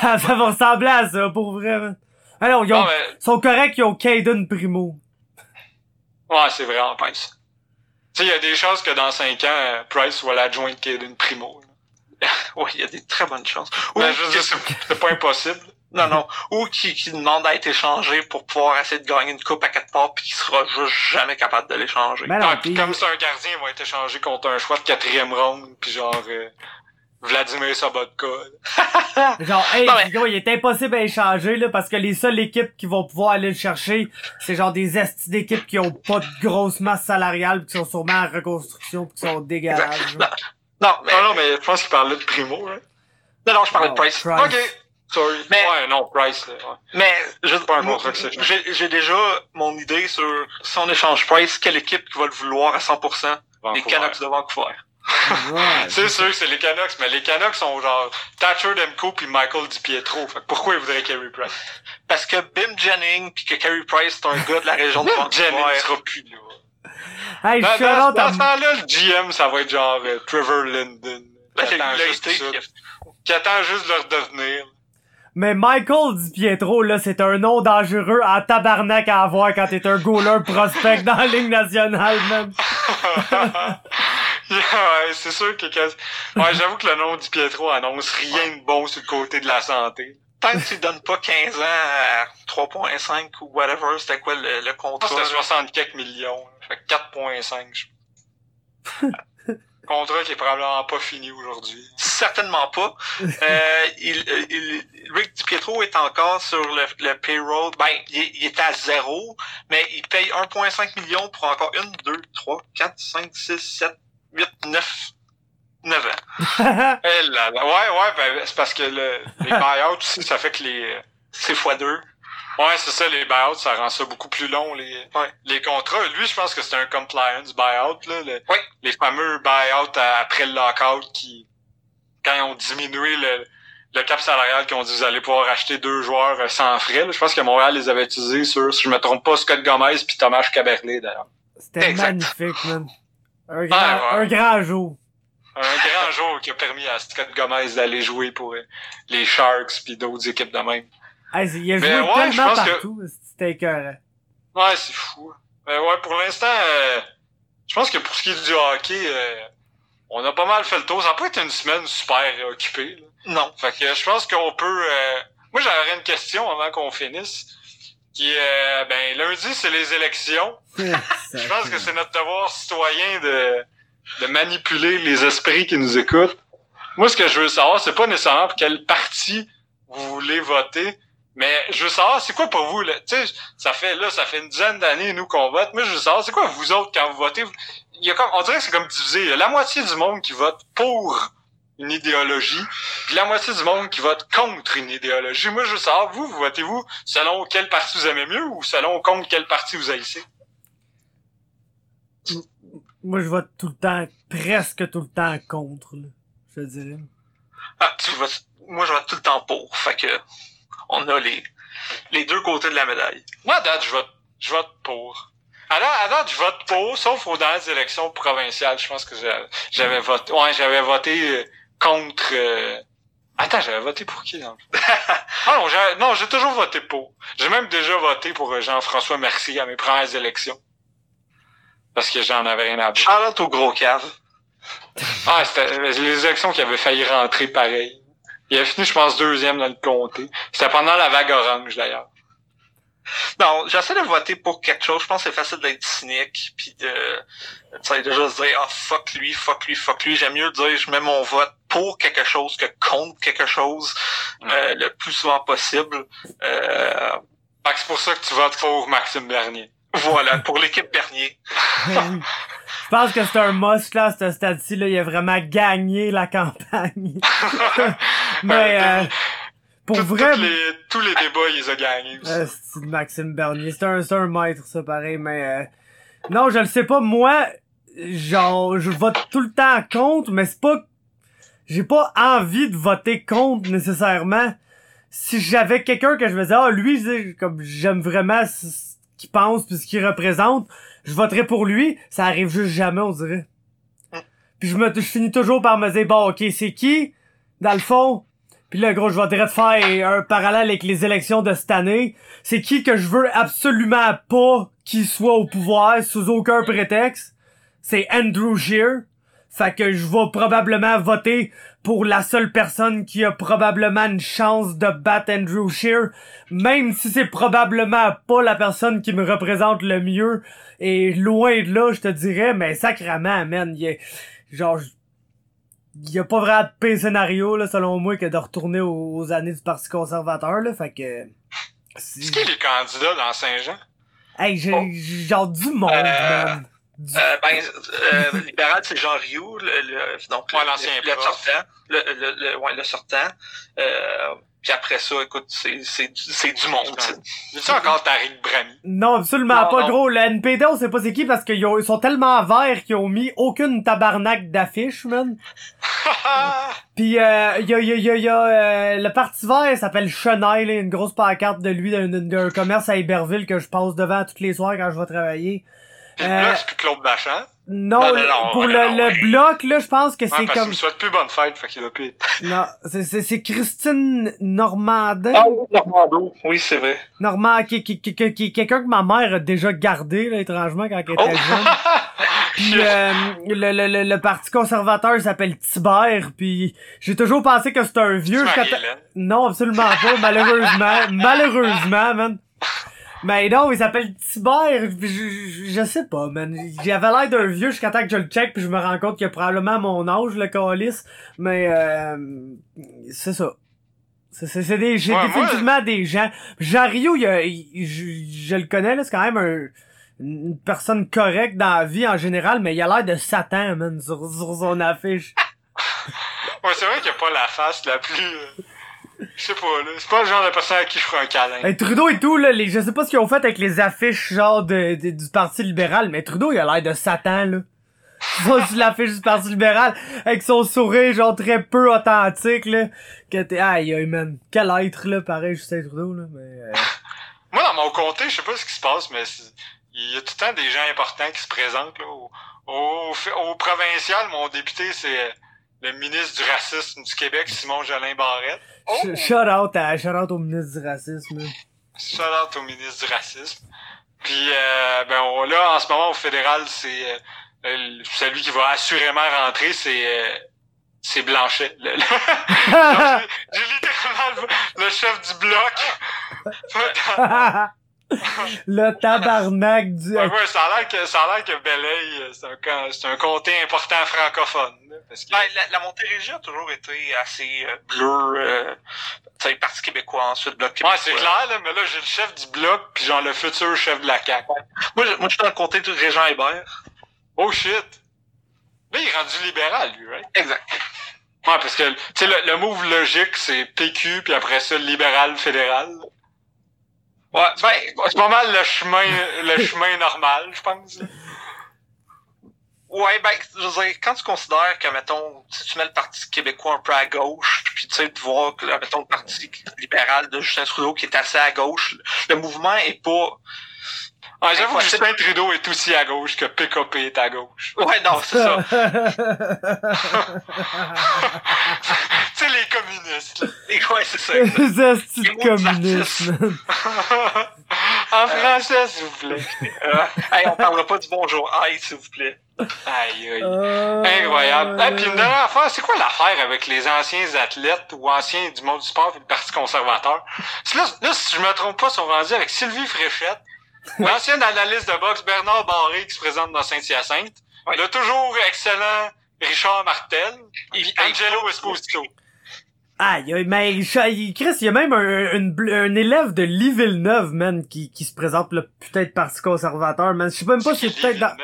ça, ça va ressembler à ça, pour vrai, man. Alors, ils ont, Non, mais, sont corrects, ils ont Caden Primo. ouais, c'est vrai, en plus. Tu sais, il y a des chances que dans 5 ans, Price soit l'adjoint de Caden Primo. Oui, il y a des très bonnes chances. Ou, Mais je veux dire, c'est pas impossible. non, non. Ou qui, qui demande à être échangé pour pouvoir essayer de gagner une coupe à quatre parts, puis qui sera juste jamais capable de l'échanger. Ben non, Ah, puis pis- comme c'est un gardien, il va être échangé contre un choix de quatrième ronde, puis genre euh, Vladimir Sobotka. Genre, hey, Non, mais- gros, il est impossible à échanger, là, parce que les seules équipes qui vont pouvoir aller le chercher, c'est genre des estis d'équipes qui ont pas de grosse masse salariale, pis qui sont sûrement en reconstruction, pis qui sont dégueulasses. Non, non, mais, non, mais je pense qu'il parlait de Primo. Hein. non, non, je parlais de Oh, Price. Price. Ok. Sorry. Mais- Ouais, non, Price. là, ouais. Mais je, pas un c'est. j'ai j'ai déjà mon idée sur si on échange Price, quelle équipe qui va le vouloir à 100%? Les Vancouver. Canucks de Vancouver? Ouais. C'est sûr que c'est les Canucks, mais les Canucks sont genre Thatcher Demko puis Michael DiPietro. Fait que pourquoi ils voudraient Carey Price? Parce que Bim Jennings puis que Carey Price c'est un gars de la région de Jennings Vancouver. sera plus là. Hey, Dans, shout dans, ce temps-là, le GM, ça va être genre euh, Trevor Linden. Qui il attend, juste ça. Qui attend juste de leur devenir. Mais Michael Di Pietro, là, c'est un nom dangereux à tabarnak à avoir quand t'es un goaler prospect dans la Ligue nationale, man. ouais, c'est sûr que... Ouais, j'avoue que le nom du Pietro annonce rien de bon sur le côté de la santé. Tant que tu donnes pas 15 ans à 3.5 ou whatever, c'était quoi le, le Je contrat? c'était là? 60 quelques millions. Fait que 4.5. je- Contrat qui est probablement pas fini aujourd'hui. Certainement pas. Euh, il, euh, il- Rick DiPietro est encore sur le, le payroll. Ben, il, est- il était à zéro, mais il paye 1,5 million pour encore une, deux, trois, quatre, cinq, six, sept, huit, neuf, neuf ans. Eh là là. Ouais, ouais, ben, c'est parce que le, les buyouts aussi, ça fait que les... C'est fois deux. Ouais, c'est ça, les buyouts, ça rend ça beaucoup plus long, les, Ouais. les contrats. Lui, je pense que c'est un compliance buyout, là. le- Oui. Les fameux buyouts à- après le lockout qui, quand ils ont diminué le, le cap salarial, qui ont dit vous allez pouvoir acheter deux joueurs euh, sans frais. là. Je pense que Montréal les avait utilisés sur, si je me trompe pas, Scott Gomez puis Thomas Caberlet, d'ailleurs. C'était magnifique, man. Un grand, Ouais, ouais. un grand jour. Un grand jour qui a permis à Scott Gomez d'aller jouer pour euh, les Sharks puis d'autres équipes de même. C'est- il a Mais joué ouais, je tellement pense que- partout, c'était écœurant. Ouais, c'est fou. Euh, ouais, pour l'instant, euh, je pense que pour ce qui est du hockey, euh, on a pas mal fait le tour. Ça n'a pas été une semaine super occupée. là. Non. Fait que je pense qu'on peut... euh, Moi, j'aurais une question avant qu'on finisse. Qui est, euh, ben, lundi, c'est les élections. Je pense que c'est notre devoir citoyen de, de manipuler les esprits qui nous écoutent. Moi, ce que je veux savoir, c'est pas nécessairement pour quel parti vous voulez voter, mais je veux savoir, c'est quoi pour vous, là? Tu sais, ça fait, là, ça fait une dizaine d'années, nous, qu'on vote. Moi, je veux savoir, c'est quoi vous autres, quand vous votez? Il y a comme, on dirait que c'est comme divisé. Il y a la moitié du monde qui vote pour une idéologie, puis la moitié du monde qui vote contre une idéologie. Moi, je veux savoir, vous, vous votez-vous selon quel parti vous aimez mieux ou selon contre quel parti vous haïssez? Moi, je vote tout le temps, presque tout le temps contre, là, je dirais. Ah, tu votes- moi, je vote tout le temps pour. Fait que, on a les, les deux côtés de la médaille. Moi, à date, je vote, je vote pour. À date, à date, je vote pour, sauf aux dernières élections provinciales. Je pense que j'avais- j'avais voté, ouais, j'avais voté euh, contre, euh, attends, j'avais voté pour qui, dans le fond? ah non, j'ai, non, j'ai toujours voté pour. J'ai même déjà voté pour euh, Jean-François Mercier à mes premières élections. Parce que j'en avais rien à battre. Charlotte au gros cave. Ah, c'était les élections qui avaient failli rentrer pareil. Il avait fini, je pense, deuxième dans le comté. C'était pendant la vague orange, d'ailleurs. Non, j'essaie de voter pour quelque chose. Je pense que c'est facile d'être cynique, puis de, tu sais, de juste dire, ah, fuck lui, fuck lui, fuck lui. J'aime mieux dire, je mets mon vote pour quelque chose que contre quelque chose, euh, le plus souvent possible. Euh, Fait que c'est pour ça que tu votes pour Maxime Bernier. voilà, pour l'équipe Bernier. je pense que c'est un must, là, à ce stade-ci, là. Il a vraiment gagné la campagne. Mais, euh, pour Tout- vrai, toutes les, tous les débats, il les a gagnés aussi. Euh, c'est Maxime Bernier. C'est un, c'est un maître, ça, pareil, mais... euh, Non, je le sais pas. Moi, genre, je vote tout le temps contre, mais c'est pas... J'ai pas envie de voter contre, nécessairement. Si j'avais quelqu'un que je me disais, ah, lui, comme j'aime vraiment ce ce qu'il pense puis ce qu'il représente, je voterais pour lui. Ça arrive juste jamais, on dirait. Puis je me, je finis toujours par me dire, bon, ok, c'est qui, dans le fond? Puis là, gros, je voudrais te faire un parallèle avec les élections de cette année. C'est qui que je veux absolument pas qu'il soit au pouvoir sous aucun prétexte? C'est Andrew Scheer. Fait que je vais probablement voter pour la seule personne qui a probablement une chance de battre Andrew Scheer, même si c'est probablement pas la personne qui me représente le mieux. Et loin de là, je te dirais, mais sacrament, man, il est, genre, il y a pas vraiment de pire scénario, là, selon moi, que de retourner aux, aux années du Parti conservateur, là, fait que... C'est qui les candidats dans Saint-Jean? Hey, j'ai Oh. genre du monde, Euh, man. Euh, ben, euh, libéral, c'est Jean Rioux, le, le- donc Ouais, le- l'ancien le, le sortant. Le, le, le, ouais, le sortant. Euh, puis après ça, écoute, c'est, c'est, du- c'est du monde. tu encore Tariq Brami? Non, absolument Non, pas, non. gros. Le NPD, on sait pas c'est qui parce qu'ils ont- ils sont tellement verts qu'ils ont mis aucune tabarnak d'affiche, man. Puis euh, y a, y a, y a, y a, euh, le parti vert il s'appelle Chenail, là, une grosse pancarte de lui d'un- commerce à Iberville que je passe devant tous les soirs quand je vais travailler. Puis le Euh, bloc, c'est plus Claude Bachand. Non, Non, non, non, pour le, non, le ouais. bloc, là, je pense que Ouais, c'est parce comme... me souhaite plus bonne fête, fait qu'il a plus. Non, c'est- c'est c'est Christine Normandin. Ah oui, Normando. Oui, c'est vrai. Normand, qui, qui, qui, qui, qui- quelqu'un que ma mère a déjà gardé, là, étrangement, quand elle était Oh. jeune. Puis euh, le, le, le, le parti conservateur s'appelle Tibère, puis j'ai toujours pensé que c'était un vieux. Marie-Hélène. Non, absolument pas, malheureusement. malheureusement, man. Mais non, il s'appelle Tibère, je, je, je sais pas, man. J'avais l'air d'un vieux jusqu'à temps que je le check, puis je me rends compte qu'il a probablement mon âge, le calice. Mais euh, c'est ça. C'est c'est- c'est des, j'ai Ouais, définitivement des gens. Jean Rio, il, il- je, je le connais, là, c'est quand même un, une personne correcte dans la vie en général, mais il a l'air de Satan, man, sur, sur son affiche. Ouais, c'est vrai qu'il a pas la face la plus... Je sais pas, là. C'est pas le genre de personne à qui je ferais un câlin. Hey, Trudeau et tout, là, les, je sais pas ce qu'ils ont fait avec les affiches genre de, de- du Parti libéral, mais Trudeau, il a l'air de Satan, là. Sur l'affiche du Parti libéral, avec son sourire, genre, très peu authentique, là. Que t'es, aïe, aïe, man. Quel être, là, pareil, Justin Trudeau, là, mais... euh, Moi, dans mon comté, je sais pas ce qui se passe, mais il y a tout le temps des gens importants qui se présentent, là. Au, au, au provincial, mon député, c'est le ministre du racisme du Québec, Simon Jolin Barrette. Oh! sh- Shout out à, shout out au ministre du racisme. Shout out au ministre du racisme. Puis, euh, ben, on- là, en ce moment, au fédéral, c'est euh, celui qui va assurément rentrer, c'est euh, c'est Blanchet. Le- le- J'ai j'ai littéralement le, le chef du bloc. le tabarnak du... Ouais, ouais, ça a l'air que, ça a l'air que Belleuil, euh, c'est un, c'est un comté important francophone. là, parce que, Ben, la, la Montérégie a toujours été assez euh, bleu. Euh, tu sais, Parti québécois, ensuite Bloc québécois. ouais, c'est clair, là, mais là, j'ai le chef du bloc, puis genre le futur chef de la CAQ. Moi, je, moi, je suis dans le comté de Régent Hébert. Oh shit! Là, il est rendu libéral, lui, right? Exact. Ouais, parce que, tu sais, le, le move logique, c'est PQ, puis après ça, libéral fédéral. Ouais, ben, C'est pas mal le chemin, le chemin normal, je pense. Ouais, ben, je veux dire, quand tu considères que, mettons, si tu mets le Parti québécois un peu à gauche, puis tu sais, de voir que, là, mettons, le Parti libéral de Justin Trudeau qui est assez à gauche, le mouvement est pas... Ouais, j'avoue que Justin Trudeau est aussi à gauche que PKP est à gauche. Ouais, non, c'est ça. tu sais, les communistes, là. Et ouais, c'est ça. Les de communistes, en français, s'il vous plaît. Euh, hey, on parlera pas du bonjour. Aïe, s'il vous plaît. Aïe, aïe. Euh, Incroyable. Et puis une dernière affaire, c'est quoi l'affaire avec les anciens athlètes ou anciens du monde du sport et le Parti conservateur? C'est Là, là, si je me trompe pas, ils sont rendus avec Sylvie Fréchette, l'ancienne analyste de boxe Bernard Barré qui se présente dans Saint-Hyacinthe, Oui. le toujours excellent Richard Martel, et Angelo Esposito. Aïe, aïe, mais Cha- il- Chris, il y a même un, une un élève de Lee Villeneuve, man, qui, qui se présente le de parti conservateur, man. Je sais même pas si c'est peut-être dans,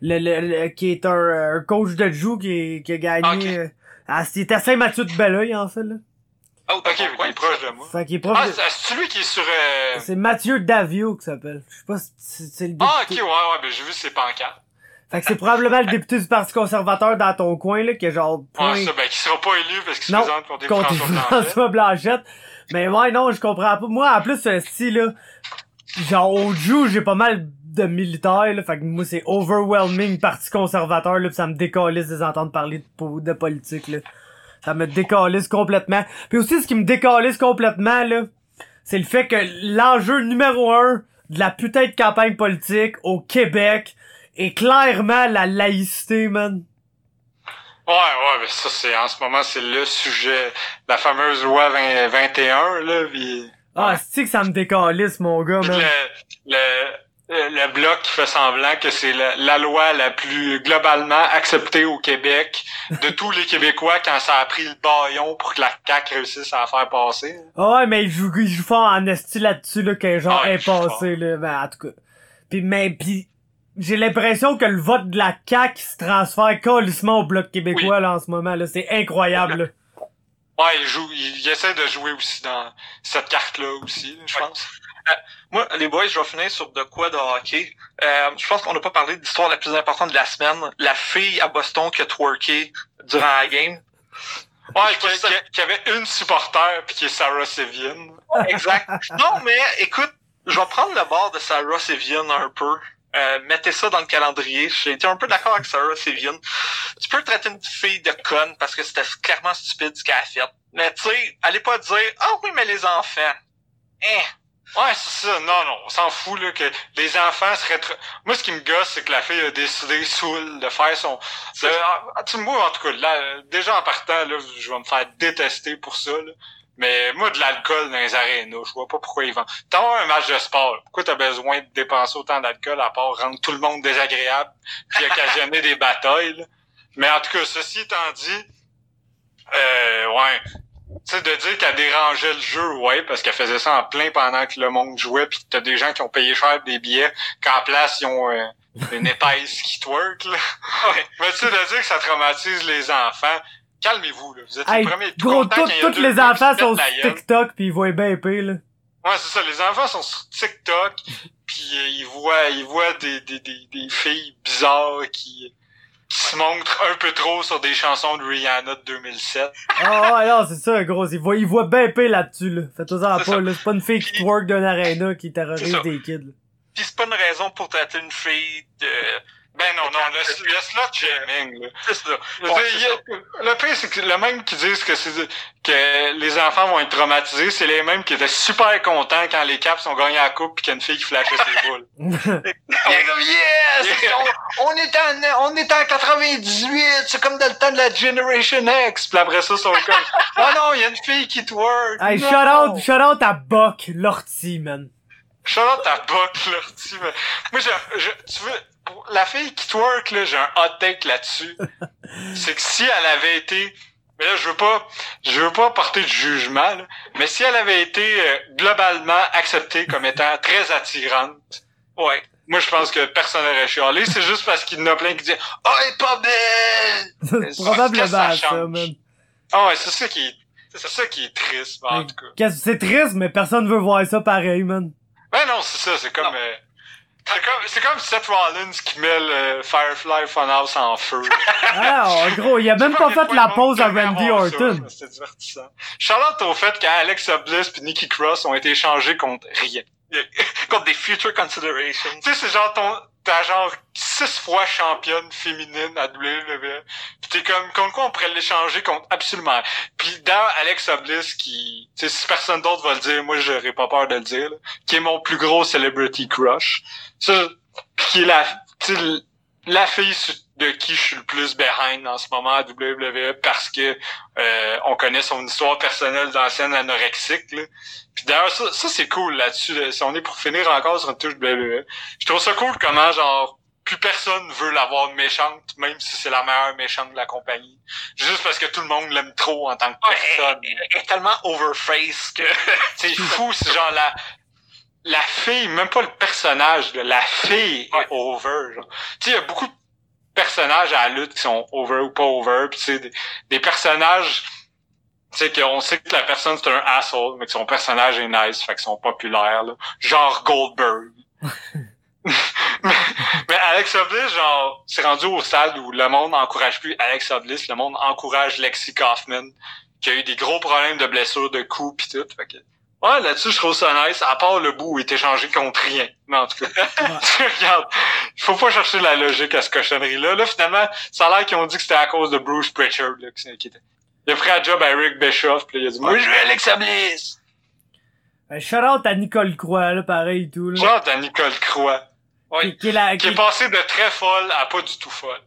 le, le, le- qui est un, un coach de joue qui, qui a gagné, Ok. euh, ah, c'était à Saint-Mathieu de Belleuil, en fait, là. Oh, Ok, il est proche de moi. Fait qu'il est proche Ah, de- c'est c'est celui qui est sur... Euh... c'est Mathieu Davio qui s'appelle. Je sais pas si c'est le Ah, ok, ouais, ouais, ben j'ai vu ses pancartes. Fait que c'est probablement le député du Parti conservateur dans ton coin, là, qui est genre point Ouais, ça, ben, qui sera pas élu parce qu'il se présente contre contre François Blanchet. François Blanchette. Mais ouais, non, je comprends pas. Moi, en plus, ce style, là, genre, au joue, j'ai pas mal de militaires, là. Fait que moi, c'est overwhelming parti conservateur, là, pis ça me décalisse de les entendre parler de politique, là. Ça me décalisse complètement. Puis aussi, ce qui me décalisse complètement, là, c'est le fait que l'enjeu numéro un de la putain de campagne politique au Québec est clairement la laïcité, man. Ouais, ouais, mais ça, c'est, en ce moment, c'est le sujet, la fameuse loi 20 21, là, pis, Ah, c'est que ça me décalisse, mon gars, man? le, le, le bloc qui fait semblant que c'est la, la loi la plus globalement acceptée au Québec de tous les Québécois quand ça a pris le baillon pour que la CAQ réussisse à la faire passer. Ah ouais, mais il joue, il joue fort en esti là-dessus, là, que genre Ah, est passé, là. Ben, en tout cas. Pis, mais, pis, j'ai l'impression que le vote de la CAQ se transfère colissement au Bloc québécois, là, en ce moment, là. C'est incroyable, là. Ouais, il joue, il, il essaie de jouer aussi dans cette carte-là aussi, je Ouais. pense. Moi, les boys, je vais finir sur de quoi de hockey. Euh, je pense qu'on n'a pas parlé de l'histoire la plus importante de la semaine. La fille à Boston qui a twerké durant la game. Ouais, y avait une supporter puis qui est Sarah Sevian. Exact. non, mais écoute, je vais prendre le bord de Sarah Sevian un peu. Euh, mettez ça dans le calendrier. J'ai été un peu d'accord avec Sarah Sevian. Tu peux traiter une fille de conne parce que c'était clairement stupide ce qu'elle a fait. Mais tu sais, allez pas dire « Ah oui, mais les enfants. » Eh, Ouais, c'est ça. Non, non, on s'en fout, là, que les enfants seraient... tr- Moi, ce qui me gosse, c'est que la fille a décidé, saoul, de faire son... de- ah, tu sais, moi, en tout cas, là, déjà en partant, là, je vais me faire détester pour ça, là. Mais moi, de l'alcool dans les arénas, je vois pas pourquoi ils vendent. T'as un match de sport, pourquoi t'as besoin de dépenser autant d'alcool à part rendre tout le monde désagréable puis occasionner des batailles, là? Mais en tout cas, ceci étant dit, euh, ouais, tu sais, de dire qu'elle dérangeait le jeu, ouais, parce qu'elle faisait ça en plein pendant que le monde jouait, puis t'as des gens qui ont payé cher des billets, qu'en place, ils ont euh, une épaisse qui twerk, là. ouais. Mais tu sais, de dire que ça traumatise les enfants, calmez-vous, là. Vous êtes Hey, les premiers tout gros, tout- deux les enfants sont sur. TikTok pis ils voient bien épais, là. Ouais, c'est ça. Les enfants sont sur TikTok, puis euh, ils voient, ils voient des, des, des, des filles bizarres qui, qui se montrent un peu trop sur des chansons de Rihanna de 2007. Ah ouais, non, c'est ça, gros. Ils voient, ils voient bien épais là-dessus, là. Faites-en pas, ça. là. C'est pas une fille qui Puis- twerk d'un arena qui terrorise des kids, là. Pis c'est pas une raison pour traiter une fille de... Ben non, non, le, le slot shaming, là. C'est ça. Dire, a- le pire, c'est que le même qui disent que c'est que les enfants vont être traumatisés, c'est les mêmes qui étaient super contents quand les Caps ont gagné la coupe pis qu'il y a une fille qui flashait ses boules. Il est comme yes! On, on est en on est en 98, c'est comme dans le temps de la Generation X. Puis après ça, ils sont comme Oh non, il y a une fille qui twerk. hey, Non! shout out, shout out à Buck, l'ortie, man. Shout out à Buck, tu mais Moi, je, je, tu veux, pour la fille qui twerk, là, j'ai un hot take là-dessus. c'est que si elle avait été, mais là, je veux pas, je veux pas porter de jugement, là, mais si elle avait été euh, globalement acceptée comme étant très attirante, Ouais. moi, je pense que personne n'aurait chialé. C'est juste parce qu'il y en a plein qui disent, oh, elle est pas belle! C'est probablement ça ça, change? man. Ah ouais, c'est ça qui est, c'est ça qui est triste, en tout cas. C'est triste, mais personne veut voir ça pareil, man. Ben non, c'est ça, c'est comme, euh, c'est comme, c'est comme Seth Rollins qui met le Firefly Funhouse en feu. Ah, en gros, il a même pas fait la pause à Randy Orton. C'était divertissant. Charlotte au fait qu'Alex Bliss et Nikki Cross ont été échangés contre rien. Contre des future considerations. Tu sais, c'est genre ton, t'as genre six fois championne féminine à WWE. Pis t'es comme, contre quoi on pourrait l'échanger contre absolument. Puis dans Alex Bliss qui, tu si personne d'autre va le dire, moi j'aurais pas peur de le dire, là, qui est mon plus gros celebrity crush. Ça, qui est la, la fille de qui je suis le plus behind en ce moment à WWE parce que euh, on connaît son histoire personnelle d'ancienne anorexique. Là. Puis d'ailleurs, ça, ça c'est cool là-dessus. là. Si on est pour finir encore sur une touche WWE, je trouve ça cool comment genre plus personne veut l'avoir méchante, même si c'est la meilleure méchante de la compagnie. Juste parce que tout le monde l'aime trop en tant que personne. elle, elle est tellement overface que... C'est fou, c'est genre la la fille, même pas le personnage, la fille Ouais. est over. Tu sais, il y a beaucoup de personnages à la lutte qui sont over ou pas over, puis sais, des, des personnages, tu sais, qu'on sait que la personne c'est un asshole, mais que son personnage est nice, fait qu'ils sont populaires, là. Genre Goldberg. mais, mais Alex Bliss, genre, c'est rendu au stade où le monde n'encourage plus Alex Bliss, le monde encourage Lexi Kaufman, qui a eu des gros problèmes de blessures, de coups pis tout. Fait que, ouais, là-dessus, je trouve ça nice, à part le bout où il est échangé contre rien. Mais en tout cas, regarde, il faut pas chercher la logique à ce cochonnerie-là. Là, finalement, ça a l'air qu'ils ont dit que c'était à cause de Bruce Pritchard, là, qui, qui était. Il a pris un job à Eric Bischoff, là, il a dit, moi, je veux Alex Bliss! Euh, shout out à Nicole Croix, là, pareil et tout, là. Genre à Nicole Croix, Qui, qui est la, qui qui, est passée de très folle à pas du tout folle.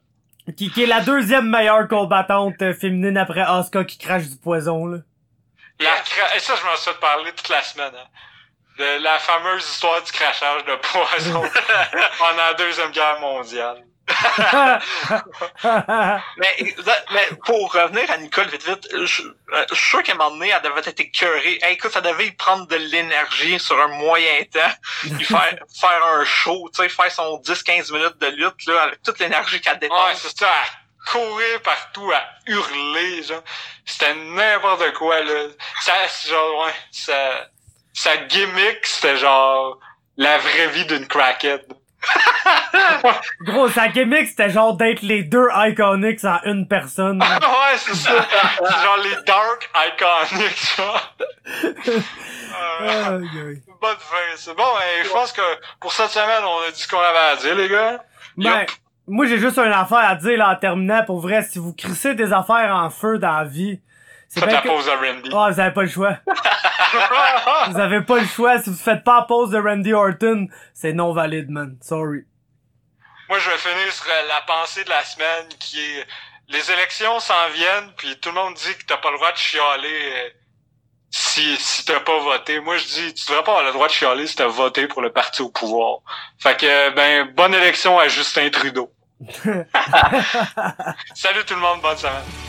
qui- qui est la deuxième meilleure combattante euh, féminine après Asuka qui crache du poison, là. La cra- Et ça, je m'en suis parler toute la semaine. Hein. De la fameuse histoire du crachage de poison pendant la Deuxième Guerre mondiale. mais, mais pour revenir à Nicole vite vite, je, je suis sûr qu'à un moment donné, elle devait être écœurée. Hey, écoute, ça devait y prendre de l'énergie sur un moyen temps. Il faire, faire un show, tu sais, faire son 10-15 minutes de lutte, là, avec toute l'énergie qu'elle dépense. Ouais, c'est ça, courir partout, à hurler, genre. C'était n'importe quoi, là. Ça, genre, ouais, ça, sa gimmick, c'était genre la vraie vie d'une crackhead. Gros, sa gimmick, c'était genre d'être les deux Iconics en une personne. ouais, c'est ça. c'est genre les Dark Iconics, genre. Euh, bonne fin, c'est bon. je pense que pour cette semaine, on a dit ce qu'on avait à dire, les gars. Ben, moi, j'ai juste une affaire à dire, là, en terminant. Pour vrai, si vous crissez des affaires en feu dans la vie, Faites la pause de Randy. Oh, vous avez pas le choix. vous avez pas le choix. Si vous faites pas la pause de Randy Orton, c'est non valide, man. Sorry. Moi, je vais finir sur euh, la pensée de la semaine qui est les élections s'en viennent, puis tout le monde dit que t'as pas le droit de chialer euh, si, si t'as pas voté. Moi, je dis, tu devrais pas avoir le droit de chialer si t'as voté pour le parti au pouvoir. Fait que, ben, bonne élection à Justin Trudeau. Salut tout le monde, bonne semaine.